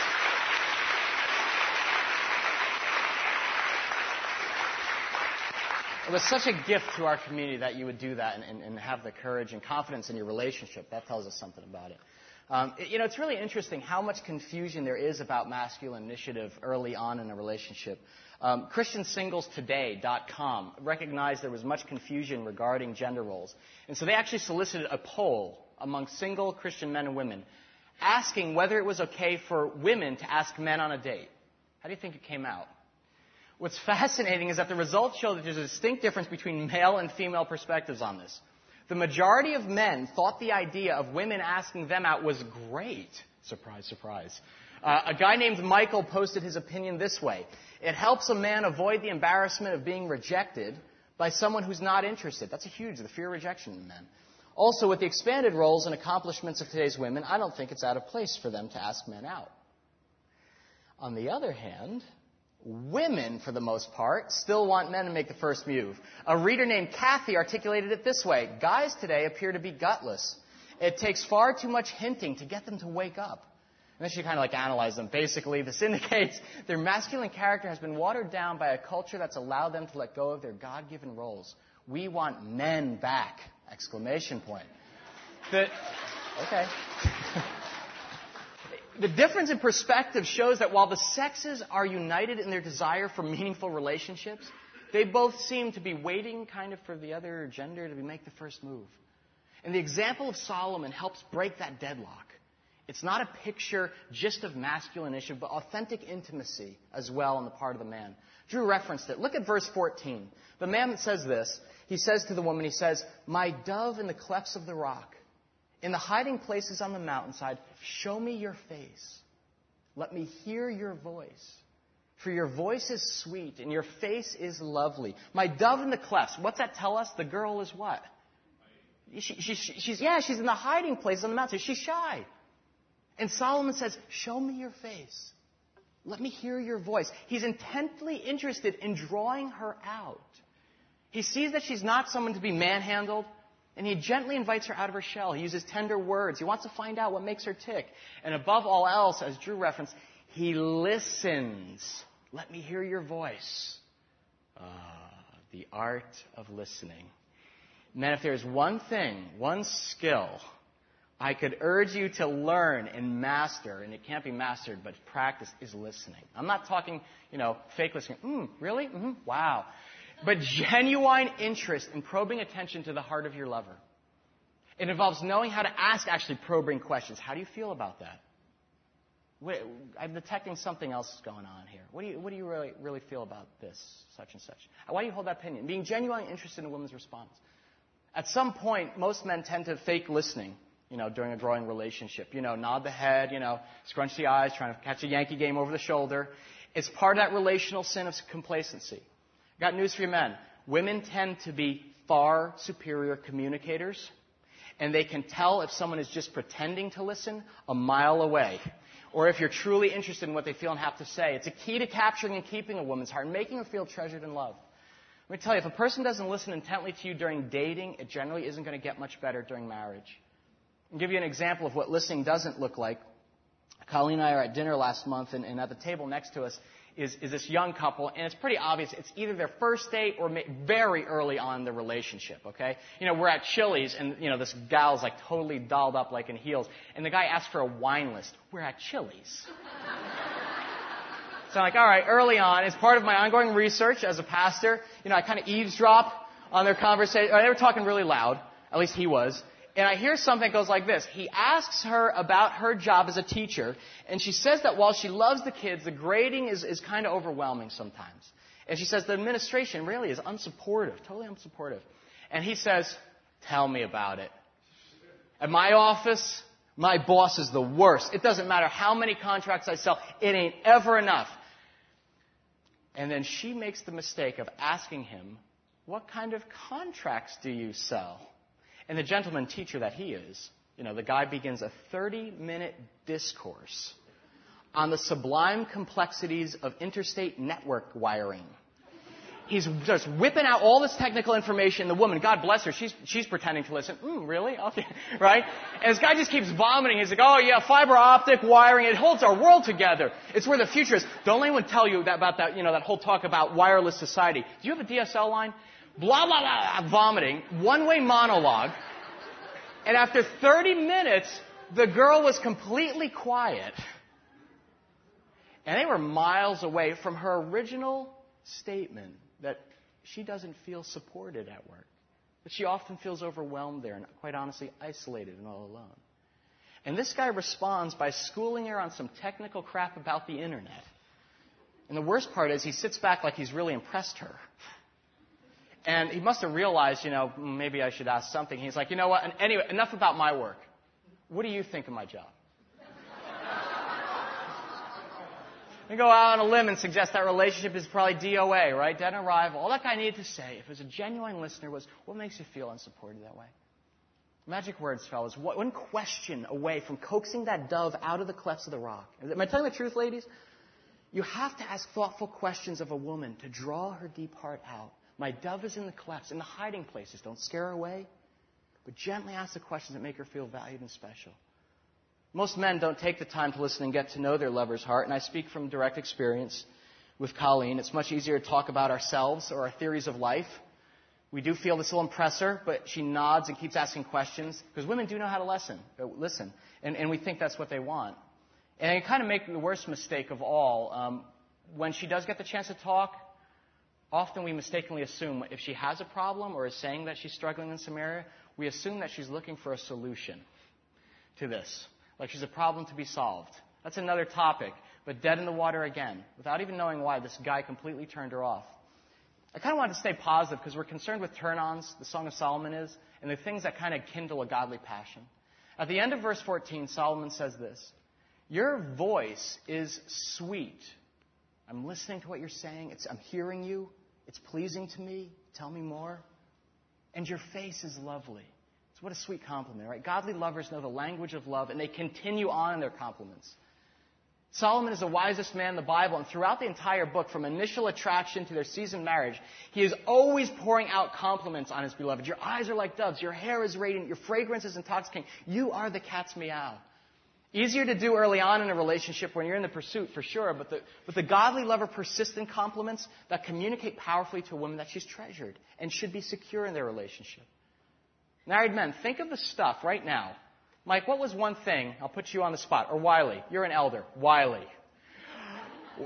It was such a gift to our community that you would do that and, and, and have the courage and confidence in your relationship. That tells us something about it. Um, it, you know, it's really interesting how much confusion there is about masculine initiative early on in a relationship. Um, ChristianSinglesToday.com recognized there was much confusion regarding gender roles. And so they actually solicited a poll among single Christian men and women asking whether it was okay for women to ask men on a date. How do you think it came out? What's [LAUGHS] fascinating is that the results show that there's a distinct difference between male and female perspectives on this. The majority of men thought the idea of women asking them out was great. Surprise, surprise. Uh, a guy named Michael posted his opinion this way. It helps a man avoid the embarrassment of being rejected by someone who's not interested. That's a huge, the fear of rejection in men. Also, with the expanded roles and accomplishments of today's women, I don't think it's out of place for them to ask men out. On the other hand, women, for the most part, still want men to make the first move. A reader named Kathy articulated it this way Guys today appear to be gutless. It takes far too much hinting to get them to wake up. And then she kind of like analyzed them. Basically, this [LAUGHS] indicates their masculine character has been watered down by a culture that's allowed them to let go of their God-given roles. We want men back! Exclamation point. The, okay. [LAUGHS] the difference in perspective shows that while the sexes are united in their desire for meaningful relationships, they both seem to be waiting kind of for the other gender to make the first move. And the example of Solomon helps break that deadlock. It's not a picture just of masculine issue, but authentic intimacy as well on the part of the man. Drew referenced it. Look at verse 14. The man says this. He says to the woman, he says, My dove in the clefts of the rock, in the hiding places on the mountainside, show me your face. Let me hear your voice. For your voice is sweet and your face is lovely. My dove in the clefts. What's that tell us? The girl is what? She, she, she's, yeah, she's in the hiding place on the mountain. She's shy. And Solomon says, Show me your face. Let me hear your voice. He's intently interested in drawing her out. He sees that she's not someone to be manhandled, and he gently invites her out of her shell. He uses tender words. He wants to find out what makes her tick. And above all else, as Drew referenced, he listens. Let me hear your voice. Ah, the art of listening. Man, if there's one thing, one skill I could urge you to learn and master, and it can't be mastered, but practice is listening. I'm not talking, you know, fake listening. Mm, really? Mm-hmm. Wow. But genuine interest in probing attention to the heart of your lover. It involves knowing how to ask actually probing questions. How do you feel about that? I'm detecting something else is going on here. What do you, what do you really, really feel about this, such and such? Why do you hold that opinion? Being genuinely interested in a woman's response. At some point, most men tend to fake listening you know, during a growing relationship. You know, nod the head, you know, scrunch the eyes, trying to catch a Yankee game over the shoulder. It's part of that relational sin of complacency. Got news for you men. Women tend to be far superior communicators, and they can tell if someone is just pretending to listen a mile away. or if you're truly interested in what they feel and have to say. It's a key to capturing and keeping a woman's heart making her feel treasured and loved. Let me tell you, if a person doesn't listen intently to you during dating, it generally isn't going to get much better during marriage. I'll give you an example of what listening doesn't look like. Colleen and I are at dinner last month, and, and at the table next to us is, is this young couple, and it's pretty obvious it's either their first date or very early on in the relationship, okay? You know, we're at Chili's, and, you know, this gal's like totally dolled up like in heels, and the guy asks for a wine list. We're at Chili's. [LAUGHS] so I'm like, all right, early on, as part of my ongoing research as a pastor, you know, I kind of eavesdrop on their conversation. They were talking really loud, at least he was and I hear something that goes like this. He asks her about her job as a teacher, and she says that while she loves the kids, the grading is, is kind of overwhelming sometimes. And she says the administration really is unsupportive, totally unsupportive. And he says, Tell me about it. At my office, my boss is the worst. It doesn't matter how many contracts I sell, it ain't ever enough. And then she makes the mistake of asking him, What kind of contracts do you sell? And the gentleman teacher that he is, you know, the guy begins a 30 minute discourse on the sublime complexities of interstate network wiring. He's just whipping out all this technical information. The woman, God bless her, she's, she's pretending to listen. Mm, really? [LAUGHS] Okay. Right? And this guy just keeps vomiting. He's like, oh yeah, fiber optic wiring, it holds our world together. It's where the future is. Don't let anyone tell you that, about that, you know, that whole talk about wireless society. Do you have a DSL line? Blah, blah, blah, vomiting, one way monologue. And after 30 minutes, the girl was completely quiet. And they were miles away from her original statement that she doesn't feel supported at work. That she often feels overwhelmed there and, quite honestly, isolated and all alone. And this guy responds by schooling her on some technical crap about the internet. And the worst part is he sits back like he's really impressed her. And he must have realized, you know, maybe I should ask something. He's like, you know what? And anyway, enough about my work. What do you think of my job? We go out on a limb and suggest that relationship is probably DOA, right? Dead on arrival. All that guy needed to say, if he was a genuine listener, was, what makes you feel unsupported that way? Magic words, fellas. One question away from coaxing that dove out of the clefts of the rock. Am I telling the truth, ladies? You have to ask thoughtful questions of a woman to draw her deep heart out. My dove is in the clefts, in the hiding places. Don't scare her away, but gently ask the questions that make her feel valued and special. Most men don't take the time to listen and get to know their lover's heart, and I speak from direct experience with Colleen. It's much easier to talk about ourselves or our theories of life. We do feel this will impress her, but she nods and keeps asking questions because women do know how to listen. Uh, listen, and, and we think that's what they want. And I kind of make the worst mistake of all. Um, when she does get the chance to talk, often we mistakenly assume if she has a problem or is saying that she's struggling in some area, we assume that she's looking for a solution to this. Like she's a problem to be solved. That's another topic, but dead in the water again, without even knowing why this guy completely turned her off. I kind of wanted to stay positive because we're concerned with turn ons, the Song of Solomon is, and the things that kind of kindle a godly passion. At the end of verse 14, Solomon says this Your voice is sweet. I'm listening to what you're saying, it's, I'm hearing you. It's pleasing to me. Tell me more. And your face is lovely. So what a sweet compliment, right? Godly lovers know the language of love and they continue on in their compliments. Solomon is the wisest man in the Bible, and throughout the entire book, from initial attraction to their seasoned marriage, he is always pouring out compliments on his beloved. Your eyes are like doves, your hair is radiant, your fragrance is intoxicating. You are the cat's meow. Easier to do early on in a relationship when you're in the pursuit, for sure, but the, but the godly lover persistent compliments that communicate powerfully to a woman that she's treasured and should be secure in their relationship. Married men, think of the stuff right now. Mike, what was one thing? I'll put you on the spot. Or Wiley, you're an elder. Wiley.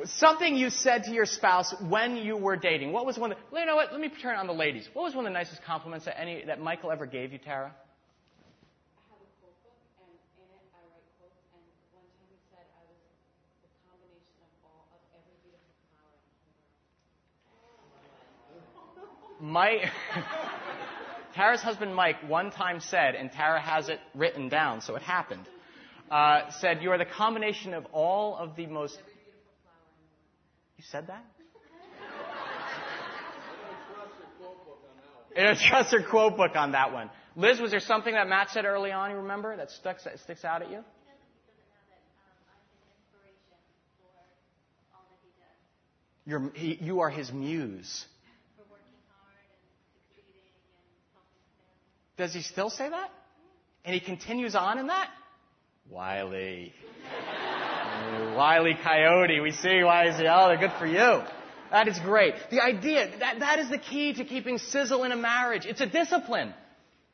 Something you said to your spouse when you were dating. What was one? Of the, you know what? Let me turn on the ladies. What was one of the nicest compliments that any that Michael ever gave you, Tara? Mike, [LAUGHS] Tara's husband Mike one time said, and Tara has it written down, so it happened, uh, said, You are the combination of all of the most. You said that? [LAUGHS] And a trust her quote book on that one. Liz, was there something that Matt said early on, you remember, that that sticks out at you? He, you are his muse. Does he still say that? And he continues on in that? Wiley. [LAUGHS] Wiley Coyote. We see why he's oh, they're good for you. That is great. The idea, that, that is the key to keeping sizzle in a marriage. It's a discipline.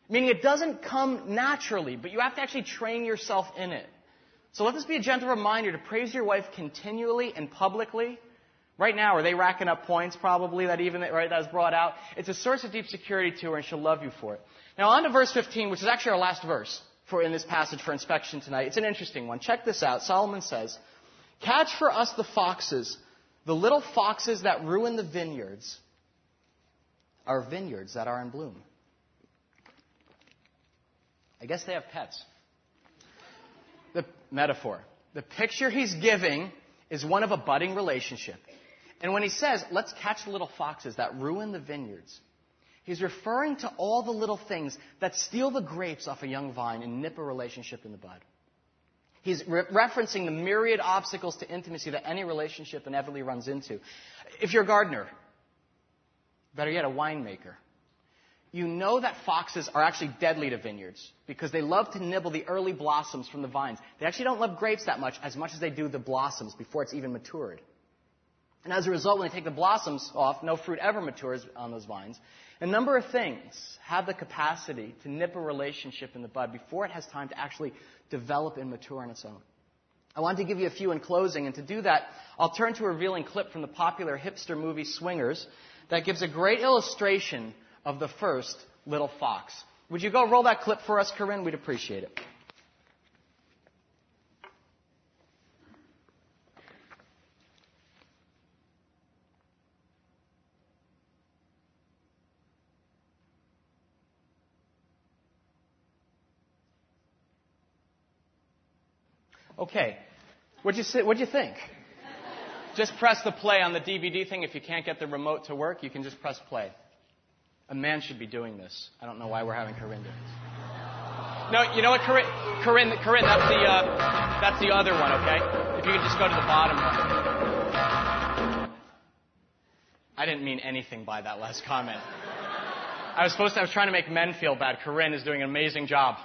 Meaning it doesn't come naturally, but you have to actually train yourself in it. So let this be a gentle reminder to praise your wife continually and publicly. Right now, are they racking up points probably that even, right, that was brought out? It's a source of deep security to her and she'll love you for it. Now on to verse 15, which is actually our last verse for in this passage for inspection tonight. It's an interesting one. Check this out. Solomon says, Catch for us the foxes, the little foxes that ruin the vineyards, our vineyards that are in bloom. I guess they have pets. The metaphor. The picture he's giving is one of a budding relationship. And when he says, let's catch the little foxes that ruin the vineyards, he's referring to all the little things that steal the grapes off a young vine and nip a relationship in the bud. He's re- referencing the myriad obstacles to intimacy that any relationship inevitably runs into. If you're a gardener, better yet, a winemaker, you know that foxes are actually deadly to vineyards because they love to nibble the early blossoms from the vines. They actually don't love grapes that much as much as they do the blossoms before it's even matured. And as a result, when they take the blossoms off, no fruit ever matures on those vines. A number of things have the capacity to nip a relationship in the bud before it has time to actually develop and mature on its own. I want to give you a few in closing, and to do that, I'll turn to a revealing clip from the popular hipster movie Swingers that gives a great illustration of the first little fox. Would you go roll that clip for us, Corinne? We'd appreciate it. Okay. What'd you, what'd you think? just press the play on the DVD thing. If you can't get the remote to work, you can just press play. A man should be doing this. I don't know why we're having Corinne do this. No, you know what, Corinne? Corinne, Corinne that's the uh, that's the other one. Okay, if you could just go to the bottom one. I didn't mean anything by that last comment. I was supposed to. I was trying to make men feel bad. Corinne is doing an amazing job.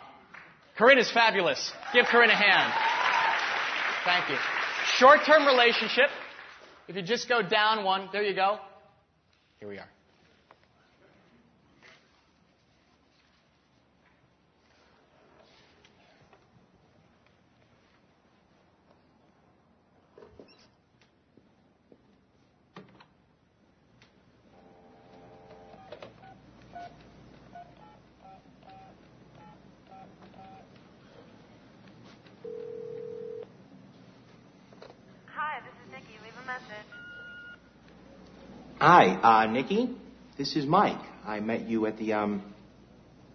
Corinne is fabulous. Give Corinne a hand. Thank you. Short-term relationship. If you just go down one, there you go. Here we are. Hi, uh, Nikki. This is Mike. I met you at the um,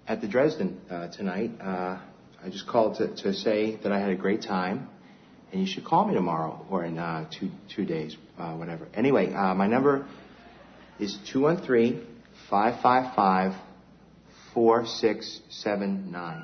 at the Dresden uh, tonight. Uh, I just called to, to say that I had a great time, and you should call me tomorrow or in uh, two two days, uh, whatever. Anyway, uh, my number is two one three five five five four six seven nine.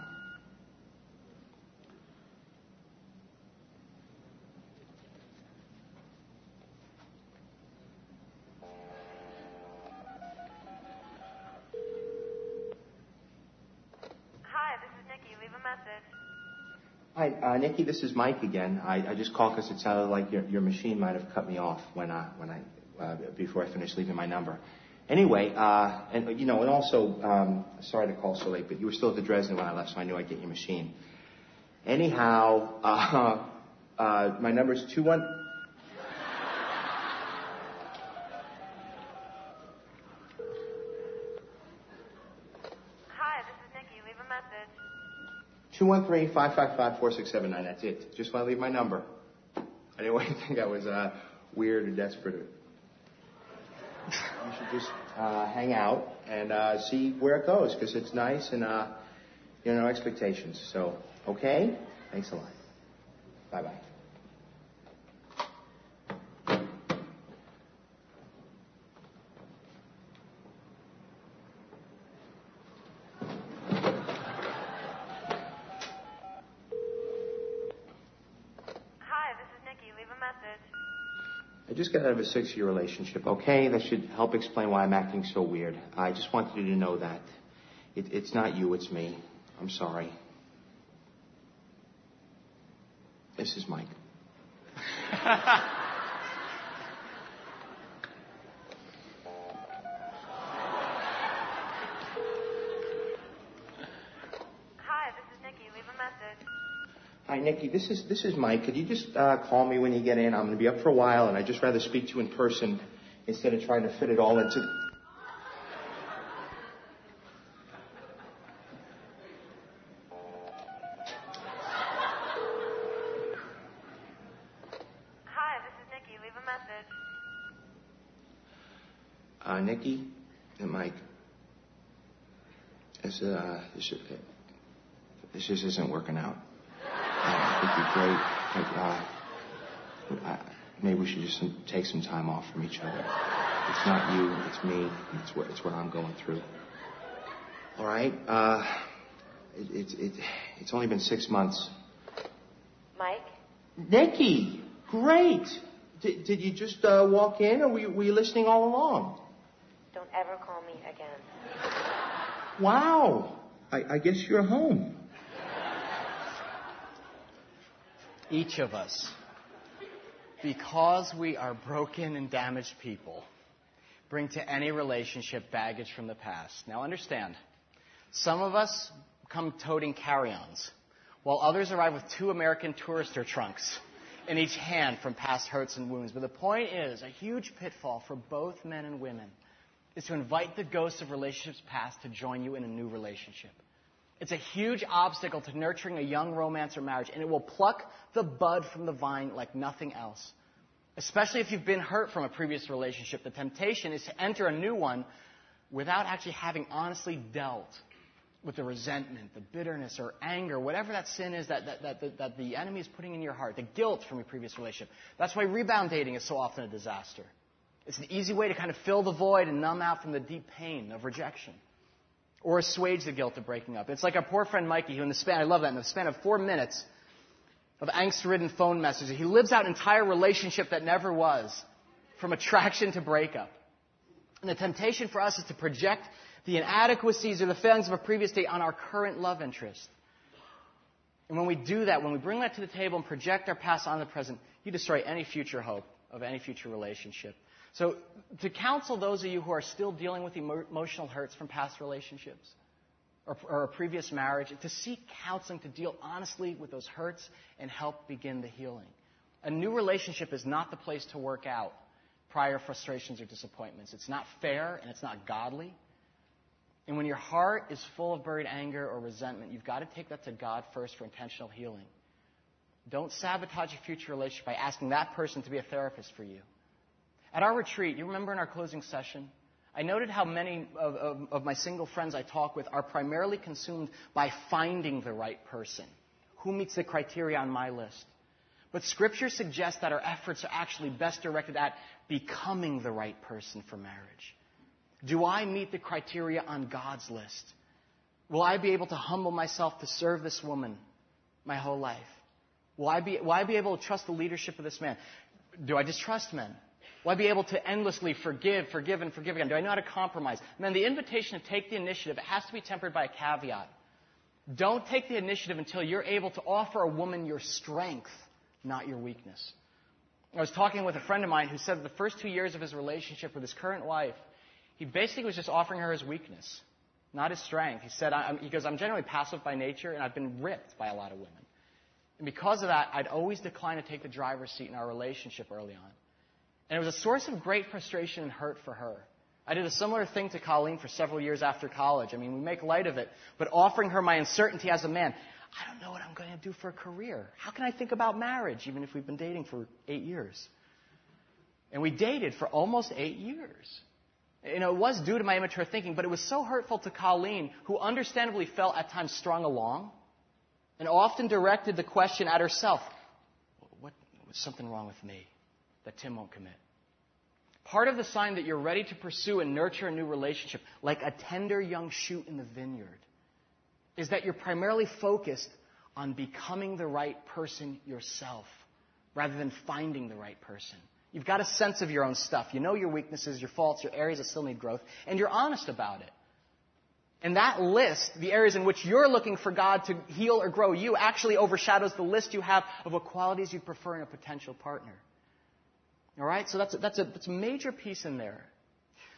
Hi, uh, Nikki. This is Mike again. I, just called because it sounded like your, your machine might have cut me off when I when I uh, before I finished leaving my number. Anyway, uh, and you know, and also, um, sorry to call so late, but you were still at the Dresden when I left, so I knew I'd get your machine. Anyhow, uh, [LAUGHS] uh, my number is two one. Two one three five five five four six seven nine. That's it. Just want to leave my number. I didn't [LAUGHS] want you to think I was uh, weird or desperate. You should just uh, hang out and uh, see where it goes because it's nice and uh, you know no expectations. So okay. Thanks a lot. Bye bye. I just got out of a six year relationship, okay? That should help explain why I'm acting so weird. I just wanted you to know that. It, it's not you, it's me. I'm sorry. This is Mike. [LAUGHS] Hi, this is Nikki. Leave a message. Hi, Nikki. This is this is Mike. Could you just uh, call me when you get in? I'm going to be up for a while, and I'd just rather speak to you in person instead of trying to fit it all into. Hi, this is Nikki. Leave a message. Uh, Nikki and Mike. This, uh, this, uh, this just isn't working out. Uh, I great, but uh, uh, maybe we should just take some time off from each other. It's not you, it's me. It's what it's what I'm going through. All right. Uh, it, it, it, it's only been six months. Mike? Nikki, great. Did, did you just uh, walk in, or were you, were you listening all along? Don't ever call me again. Wow. I, I guess you're home. Each of us, because we are broken and damaged people, bring to any relationship baggage from the past. Now understand, some of us come toting carry-ons, while others arrive with two American Tourister trunks in each hand from past hurts and wounds. But the point is, a huge pitfall for both men and women is to invite the ghosts of relationships past to join you in a new relationship. It's a huge obstacle to nurturing a young romance or marriage, and it will pluck the bud from the vine like nothing else. Especially if you've been hurt from a previous relationship. The temptation is to enter a new one without actually having honestly dealt with the resentment, the bitterness, or anger, whatever that sin is that, that, that, that, that the enemy is putting in your heart, the guilt from a previous relationship. That's why rebound dating is so often a disaster. It's an easy way to kind of fill the void and numb out from the deep pain of rejection. Or assuage the guilt of breaking up. It's like our poor friend Mikey, who in the span, I love that, in the span of four minutes of angst-ridden phone messages, he lives out an entire relationship that never was, from attraction to breakup. And the temptation for us is to project the inadequacies or the failings of a previous date on our current love interest. And when we do that, when we bring that to the table and project our past on the present, you destroy any future hope of any future relationship. So, to counsel those of you who are still dealing with emo- emotional hurts from past relationships or, or a previous marriage, to seek counseling to deal honestly with those hurts and help begin the healing. A new relationship is not the place to work out prior frustrations or disappointments. It's not fair and it's not godly. And when your heart is full of buried anger or resentment, you've got to take that to God first for intentional healing. Don't sabotage your future relationship by asking that person to be a therapist for you. At our retreat, you remember in our closing session, I noted how many of, of, of, my single friends I talk with are primarily consumed by finding the right person. Who meets the criteria on my list? But Scripture suggests that our efforts are actually best directed at becoming the right person for marriage. Do I meet the criteria on God's list? Will I be able to humble myself to serve this woman my whole life? Will I be, will I be able to trust the leadership of this man? Do I distrust men? Will I be able to endlessly forgive, forgive, and forgive again? Do I know how to compromise? Then the invitation to take the initiative, it has to be tempered by a caveat. Don't take the initiative until you're able to offer a woman your strength, not your weakness. I was talking with a friend of mine who said the first two years of his relationship with his current wife, he basically was just offering her his weakness, not his strength. He said, I'm, he goes, I'm generally passive by nature, and I've been ripped by a lot of women. And because of that, I'd always decline to take the driver's seat in our relationship early on. And it was a source of great frustration and hurt for her. I did a similar thing to Colleen for several years after college. I mean, we make light of it, but offering her my uncertainty as a man, I don't know what I'm going to do for a career. How can I think about marriage, even if we've been dating for eight years? And we dated for almost eight years. You know, it was due to my immature thinking, but it was so hurtful to Colleen, who understandably felt at times strung along, and often directed the question at herself what, was something wrong with me that Tim won't commit? Part of the sign that you're ready to pursue and nurture a new relationship, like a tender young shoot in the vineyard, is that you're primarily focused on becoming the right person yourself rather than finding the right person. You've got a sense of your own stuff. You know your weaknesses, your faults, your areas that still need growth, and you're honest about it. And that list, the areas in which you're looking for God to heal or grow you, actually overshadows the list you have of what qualities you prefer in a potential partner. All right? So that's a, that's, a, that's a major piece in there.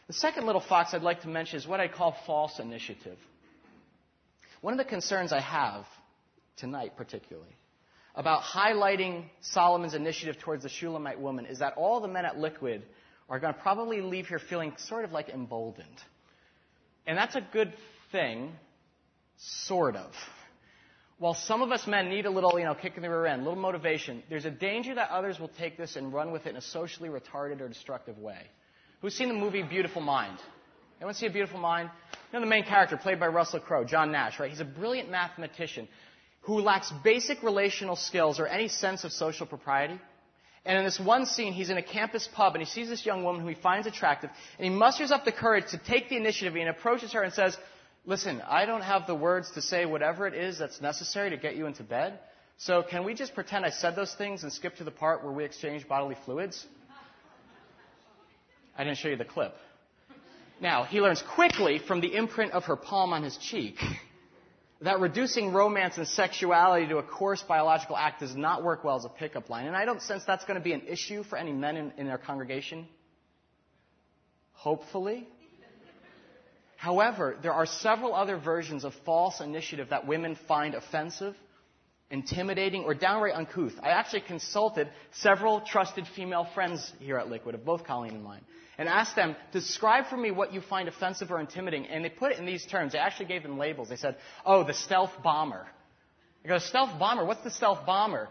The second little fox I'd like to mention is what I call false initiative. One of the concerns I have tonight, particularly, about highlighting Solomon's initiative towards the Shulamite woman is that all the men at Liquid are going to probably leave here feeling sort of like emboldened. And that's a good thing, sort of. While some of us men need a little, you know, kick in the rear end, a little motivation, there's a danger that others will take this and run with it in a socially retarded or destructive way. Who's seen the movie Beautiful Mind? Anyone see A Beautiful Mind? You know the main character, played by Russell Crowe, John Nash, right? He's a brilliant mathematician who lacks basic relational skills or any sense of social propriety. And in this one scene, he's in a campus pub and he sees this young woman who he finds attractive, and he musters up the courage to take the initiative and approaches her and says, Listen, I don't have the words to say whatever it is that's necessary to get you into bed. So can we just pretend I said those things and skip to the part where we exchange bodily fluids? I didn't show you the clip. Now, he learns quickly from the imprint of her palm on his cheek that reducing romance and sexuality to a coarse biological act does not work well as a pickup line. And I don't sense that's going to be an issue for any men in, in our congregation. Hopefully. However, there are several other versions of false initiative that women find offensive, intimidating, or downright uncouth. I actually consulted several trusted female friends here at Liquid, of both Colleen and mine, and asked them, describe for me what you find offensive or intimidating. And they put it in these terms. They actually gave them labels. They said, oh, the stealth bomber. I go, stealth bomber? What's the stealth bomber?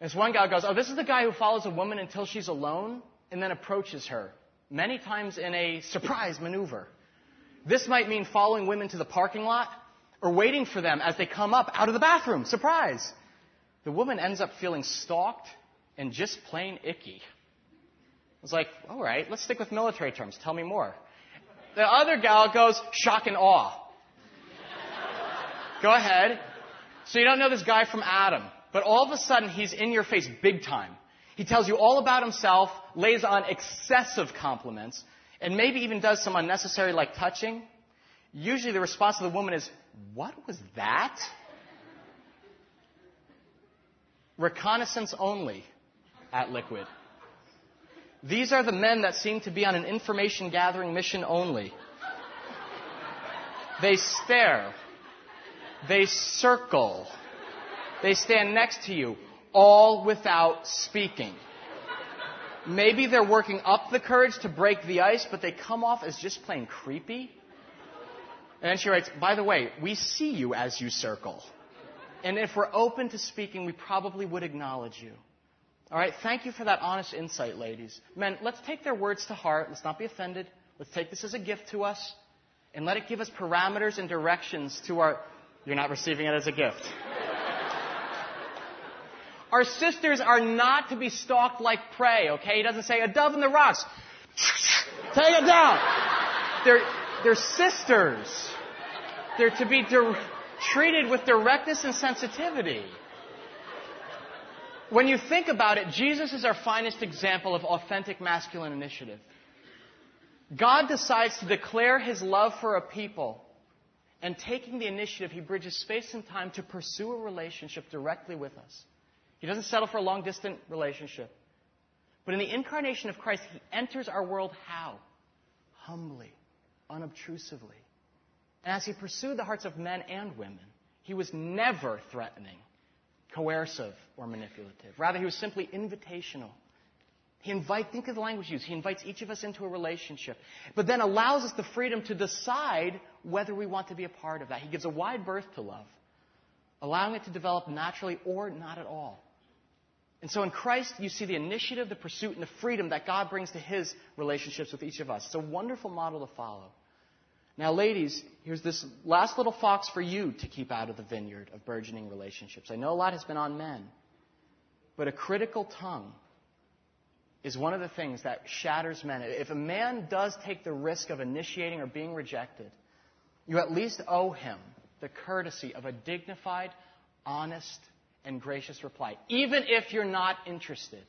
And this one guy goes, oh, this is the guy who follows a woman until she's alone and then approaches her, many times in a surprise maneuver. This might mean following women to the parking lot or waiting for them as they come up out of the bathroom. Surprise! The woman ends up feeling stalked and just plain icky. It's like, all right, let's stick with military terms. Tell me more. The other gal goes, shock and awe. [LAUGHS] Go ahead. So you don't know this guy from Adam, but all of a sudden he's in your face big time. He tells you all about himself, lays on excessive compliments, and maybe even does some unnecessary like touching. Usually the response of the woman is, what was that? Reconnaissance only at Liquid. These are the men that seem to be on an information gathering mission only. They stare. They circle. They stand next to you, all without speaking. Maybe they're working up the courage to break the ice, but they come off as just plain creepy. And then she writes, by the way, we see you as you circle. And if we're open to speaking, we probably would acknowledge you. All right, thank you for that honest insight, ladies. Men, let's take their words to heart. Let's not be offended. Let's take this as a gift to us and let it give us parameters and directions to our. You're not receiving it as a gift. Our sisters are not to be stalked like prey, okay? He doesn't say, a dove in the rocks. Take it down. They're, they're sisters. They're to be di- treated with directness and sensitivity. When you think about it, Jesus is our finest example of authentic masculine initiative. God decides to declare his love for a people, and taking the initiative, he bridges space and time to pursue a relationship directly with us. He doesn't settle for a long distant relationship. But in the incarnation of Christ, he enters our world how? Humbly, unobtrusively. And as he pursued the hearts of men and women, he was never threatening coercive or manipulative. Rather, he was simply invitational. He invite, think of the language used. He invites each of us into a relationship, but then allows us the freedom to decide whether we want to be a part of that. He gives a wide berth to love, allowing it to develop naturally or not at all. And so in Christ, you see the initiative, the pursuit, and the freedom that God brings to his relationships with each of us. It's a wonderful model to follow. Now, ladies, here's this last little fox for you to keep out of the vineyard of burgeoning relationships. I know a lot has been on men, but a critical tongue is one of the things that shatters men. If a man does take the risk of initiating or being rejected, you at least owe him the courtesy of a dignified, honest, and gracious reply, even if you're not interested.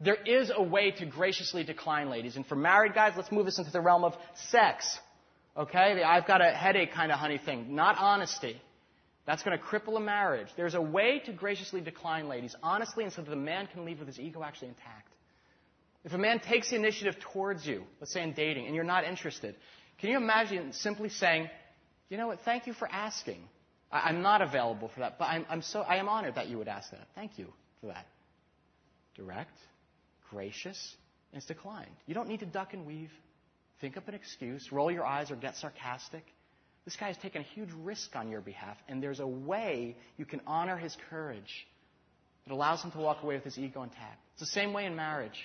There is a way to graciously decline, ladies. And for married guys, let's move this into the realm of sex. Okay? The I've got a headache kind of honey thing. Not honesty. That's going to cripple a marriage. There's a way to graciously decline, ladies, honestly, and so that the man can leave with his ego actually intact. If a man takes the initiative towards you, let's say in dating, and you're not interested, can you imagine simply saying, you know what, thank you for asking. I, am not available for that, but I'm, I'm so, I am honored that you would ask that. Thank you for that. Direct, gracious, and it's declined. You don't need to duck and weave. Think up an excuse, roll your eyes, or get sarcastic. This guy has taken a huge risk on your behalf, and there's a way you can honor his courage that allows him to walk away with his ego intact. It's the same way in marriage.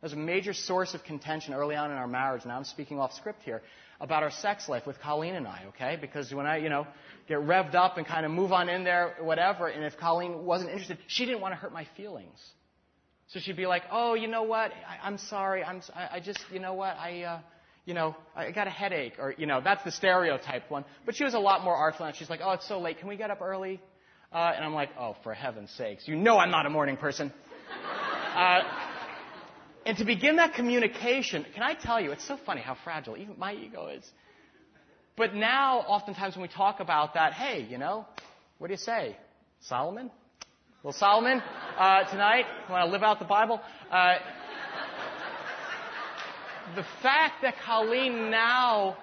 There's a major source of contention early on in our marriage. Now I'm speaking off script here about our sex life with Colleen and I, okay? Because when I, you know, get revved up and kind of move on in there, whatever, and if Colleen wasn't interested, she didn't want to hurt my feelings. So she'd be like, oh, you know what? I, am sorry. I'm, I, I, just, you know what? I, uh, you know, I got a headache, or, you know, that's the stereotype one. But she was a lot more artful, and she's like, oh, it's so late. Can we get up early? Uh, and I'm like, oh, for heaven's sakes. You know I'm not a morning person. Uh, and to begin that communication, can I tell you, it's so funny how fragile even my ego is. But now, oftentimes when we talk about that, hey, you know, what do you say? Solomon? Well, Solomon, uh, tonight, want to live out the Bible? Uh, the fact that Colleen now,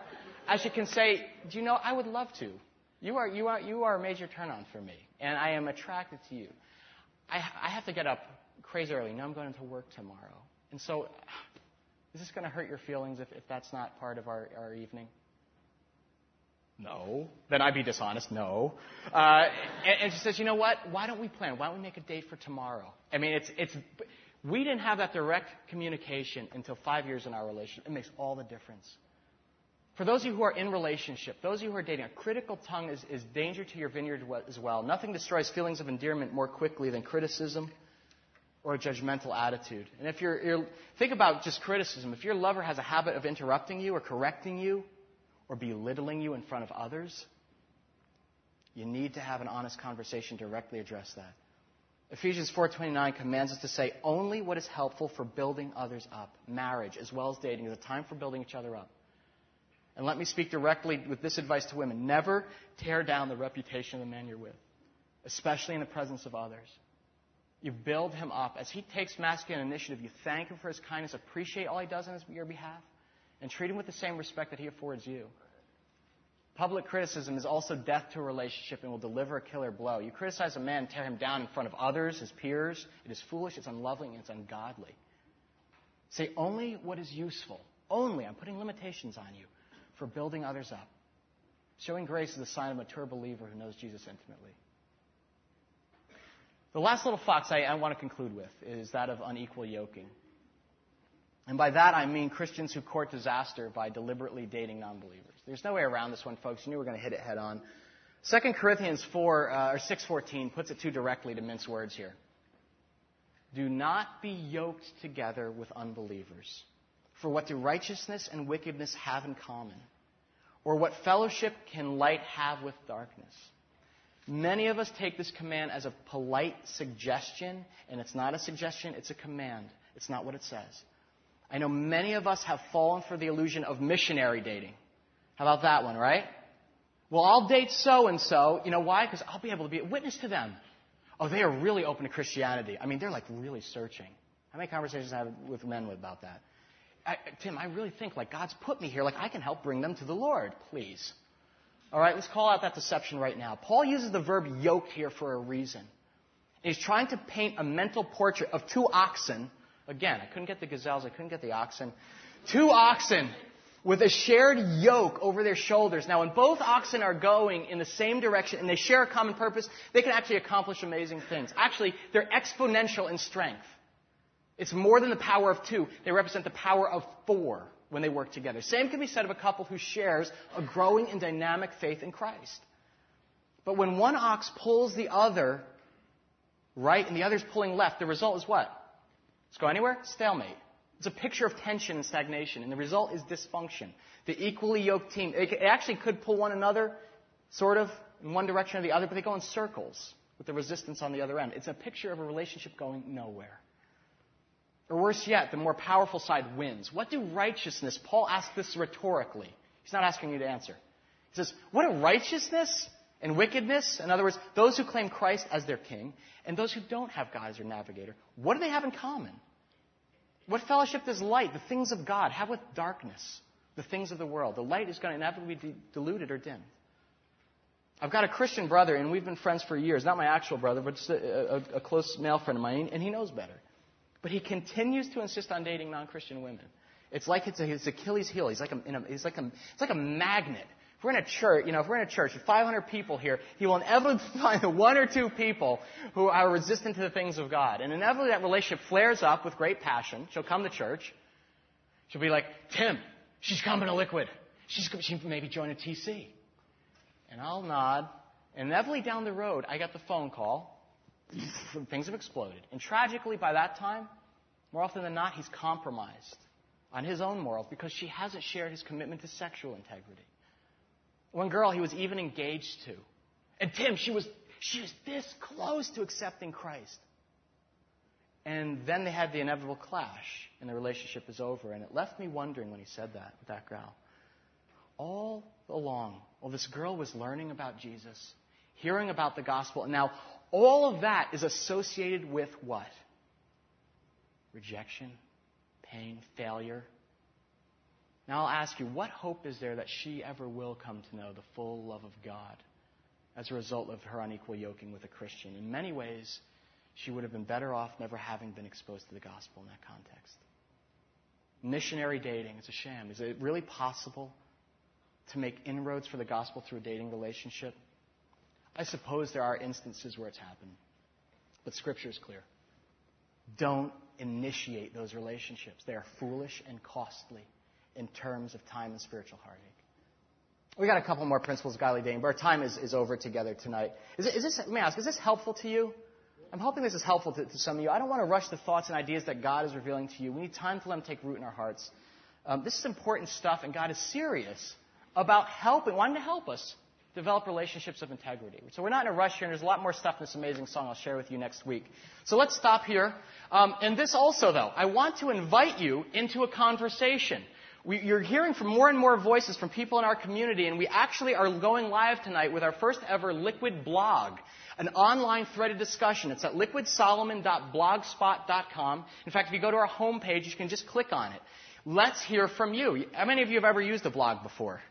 as you can say, do you know, I would love to. You are, you are, you are a major turn on for me, and I am attracted to you. I, I have to get up crazy early. Now I'm going to work tomorrow. And so, is this going to hurt your feelings if, if that's not part of our, our evening? No. Then I'd be dishonest. No. Uh, and, and, she says, you know what? Why don't we plan? Why don't we make a date for tomorrow? I mean, it's, it's, we didn't have that direct communication until five years in our relationship. It makes all the difference. For those of you who are in relationship, those of you who are dating, a critical tongue is, is danger to your vineyard as well. Nothing destroys feelings of endearment more quickly than criticism or a judgmental attitude. And if you're, you're, think about just criticism. If your lover has a habit of interrupting you or correcting you or belittling you in front of others, you need to have an honest conversation directly address that. Ephesians 4:29 commands us to say only what is helpful for building others up. Marriage as well as dating is a time for building each other up. And let me speak directly with this advice to women. Never tear down the reputation of the man you're with, especially in the presence of others. You build him up. As he takes masculine initiative, you thank him for his kindness, appreciate all he does on your behalf, and treat him with the same respect that he affords you. Public criticism is also death to a relationship and will deliver a killer blow. You criticize a man, tear him down in front of others, his peers. It is foolish, it's unloving, and it's ungodly. Say only what is useful. Only, I'm putting limitations on you, for building others up. Showing grace is a sign of a mature believer who knows Jesus intimately. The last little fox I, I want to conclude with is that of unequal yoking. And by that I mean Christians who court disaster by deliberately dating non-believers. There's no way around this one, folks. You knew we were going to hit it head on. 2 Corinthians 4 uh, or 6:14 puts it too directly to mince words here. Do not be yoked together with unbelievers. For what do righteousness and wickedness have in common? Or what fellowship can light have with darkness? Many of us take this command as a polite suggestion, and it's not a suggestion, it's a command. It's not what it says. I know many of us have fallen for the illusion of missionary dating. How about that one, right? Well, I'll date so and so. You know why? Because I'll be able to be a witness to them. Oh, they are really open to Christianity. I mean, they're like really searching. How many conversations I have with men about that? I, Tim, I really think like God's put me here. Like I can help bring them to the Lord. Please. All right, let's call out that deception right now. Paul uses the verb yoked here for a reason. He's trying to paint a mental portrait of two oxen. Again, I couldn't get the gazelles, I couldn't get the oxen. Two oxen with a shared yoke over their shoulders. Now, when both oxen are going in the same direction and they share a common purpose, they can actually accomplish amazing things. Actually, they're exponential in strength. It's more than the power of two. They represent the power of four when they work together. Same can be said of a couple who shares a growing and dynamic faith in Christ. But when one ox pulls the other right and the other's pulling left, the result is what? Let's go anywhere? Stalemate. It's a picture of tension and stagnation, and the result is dysfunction. The equally yoked team, it actually could pull one another sort of in one direction or the other, but they go in circles with the resistance on the other end. It's a picture of a relationship going nowhere. Or worse yet, the more powerful side wins. What do righteousness, Paul asks this rhetorically. He's not asking you to answer. He says, what do righteousness and wickedness, in other words, those who claim Christ as their king, and those who don't have God as their navigator, what do they have in common? What fellowship does light, the things of God, have with darkness, the things of the world? The light is going to inevitably be diluted or dimmed. I've got a Christian brother, and we've been friends for years. Not my actual brother, but just a, a, a close male friend of mine, and he knows better. But he continues to insist on dating non-Christian women. It's like it's, a, it's Achilles' heel. He's like a, a, he's like a, it's like a magnet. If we're in a church, you know, if we're in a church with 500 people here, he will inevitably [LAUGHS] find the one or two people who are resistant to the things of God. And inevitably that relationship flares up with great passion. She'll come to church. She'll be like, Tim, she's coming to Liquid. She's, she maybe join a TC. And I'll nod. And inevitably down the road, I get the phone call [CLEARS THROAT] things have exploded. And tragically, by that time, more often than not, he's compromised on his own morals because she hasn't shared his commitment to sexual integrity. One girl he was even engaged to. And Tim, she was, she was this close to accepting Christ. And then they had the inevitable clash, and the relationship is over. And it left me wondering when he said that with that girl. All along, while this girl was learning about Jesus, hearing about the gospel, and now all of that is associated with what? Rejection, pain, failure. Now I'll ask you, what hope is there that she ever will come to know the full love of God as a result of her unequal yoking with a Christian? In many ways, she would have been better off never having been exposed to the gospel in that context. Missionary dating, it's a sham. Is it really possible to make inroads for the gospel through a dating relationship? I suppose there are instances where it's happened, but Scripture is clear. Don't initiate those relationships. They are foolish and costly in terms of time and spiritual heartache. We got a couple more principles godly dating, but our time is, is over together tonight. Is, is this, let me ask, is this helpful to you? I'm hoping this is helpful to, to, some of you. I don't want to rush the thoughts and ideas that God is revealing to you. We need time to let them take root in our hearts. Um, this is important stuff, and God is serious about helping, wanting to help us develop relationships of integrity. So we're not in a rush here, and there's a lot more stuff in this amazing song I'll share with you next week. So let's stop here. Um, and this also, though, I want to invite you into a conversation. We, you're hearing from more and more voices from people in our community, and we actually are going live tonight with our first ever Liquid blog, an online threaded discussion. It's at liquidsolomon.blogspot.com. In fact, if you go to our homepage, you can just click on it. Let's hear from you. How many of you have ever used a blog before?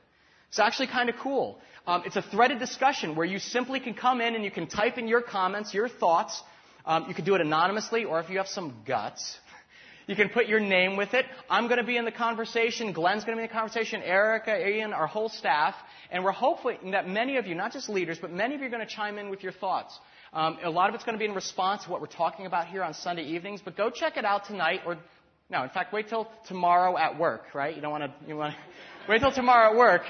It's actually kind of cool. Um, it's a threaded discussion where you simply can come in and you can type in your comments, your thoughts. Um, you can do it anonymously, or if you have some guts, [LAUGHS] you can put your name with it. I'm going to be in the conversation. Glenn's going to be in the conversation. Erica, Ian, our whole staff. And we're hoping that many of you, not just leaders, but many of you are going to chime in with your thoughts. Um, a lot of it's going to be in response to what we're talking about here on Sunday evenings. But go check it out tonight, or no, in fact, wait till tomorrow at work. Right? You don't want to. You want to [LAUGHS] wait till tomorrow at work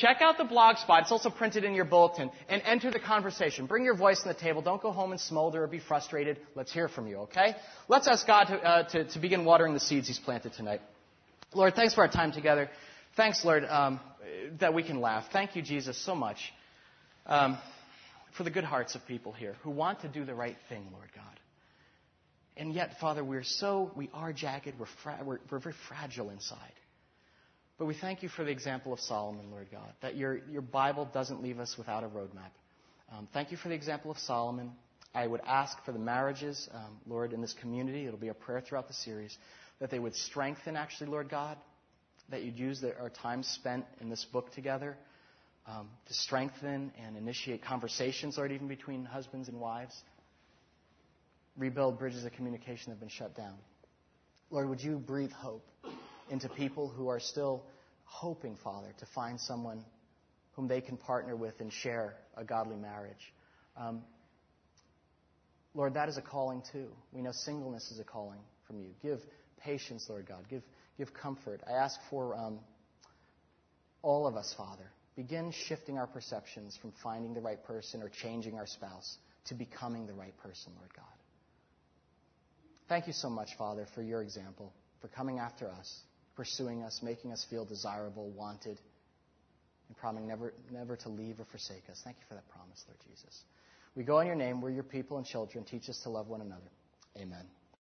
Check out the blog spot. It's also printed in your bulletin. And enter the conversation. Bring your voice on the table. Don't go home and smolder or be frustrated. Let's hear from you, okay? Let's ask God to, uh, to, to begin watering the seeds He's planted tonight. Lord, thanks for our time together. Thanks, Lord, um, that we can laugh. Thank you, Jesus, so much um, for the good hearts of people here who want to do the right thing, Lord God. And yet, Father, we're so, we are jagged, we're, fra- we're, we're very fragile inside. But we thank you for the example of Solomon, Lord God, that your, your Bible doesn't leave us without a roadmap. Um, thank you for the example of Solomon. I would ask for the marriages, um, Lord, in this community. It'll be a prayer throughout the series that they would strengthen, actually, Lord God, that you'd use the, our time spent in this book together um, to strengthen and initiate conversations, Lord, even between husbands and wives. Rebuild bridges of communication that have been shut down. Lord, would you breathe hope into people who are still hoping, Father, to find someone whom they can partner with and share a godly marriage. Um, Lord, that is a calling too. We know singleness is a calling from you. Give patience, Lord God. Give, give comfort. I ask for um, all of us, Father. Begin shifting our perceptions from finding the right person or changing our spouse to becoming the right person, Lord God. Thank you so much, Father, for your example, for coming after us pursuing us, making us feel desirable, wanted, and promising never, never to leave or forsake us. Thank you for that promise, Lord Jesus. We go in your name. We're your people and children. Teach us to love one another. Amen.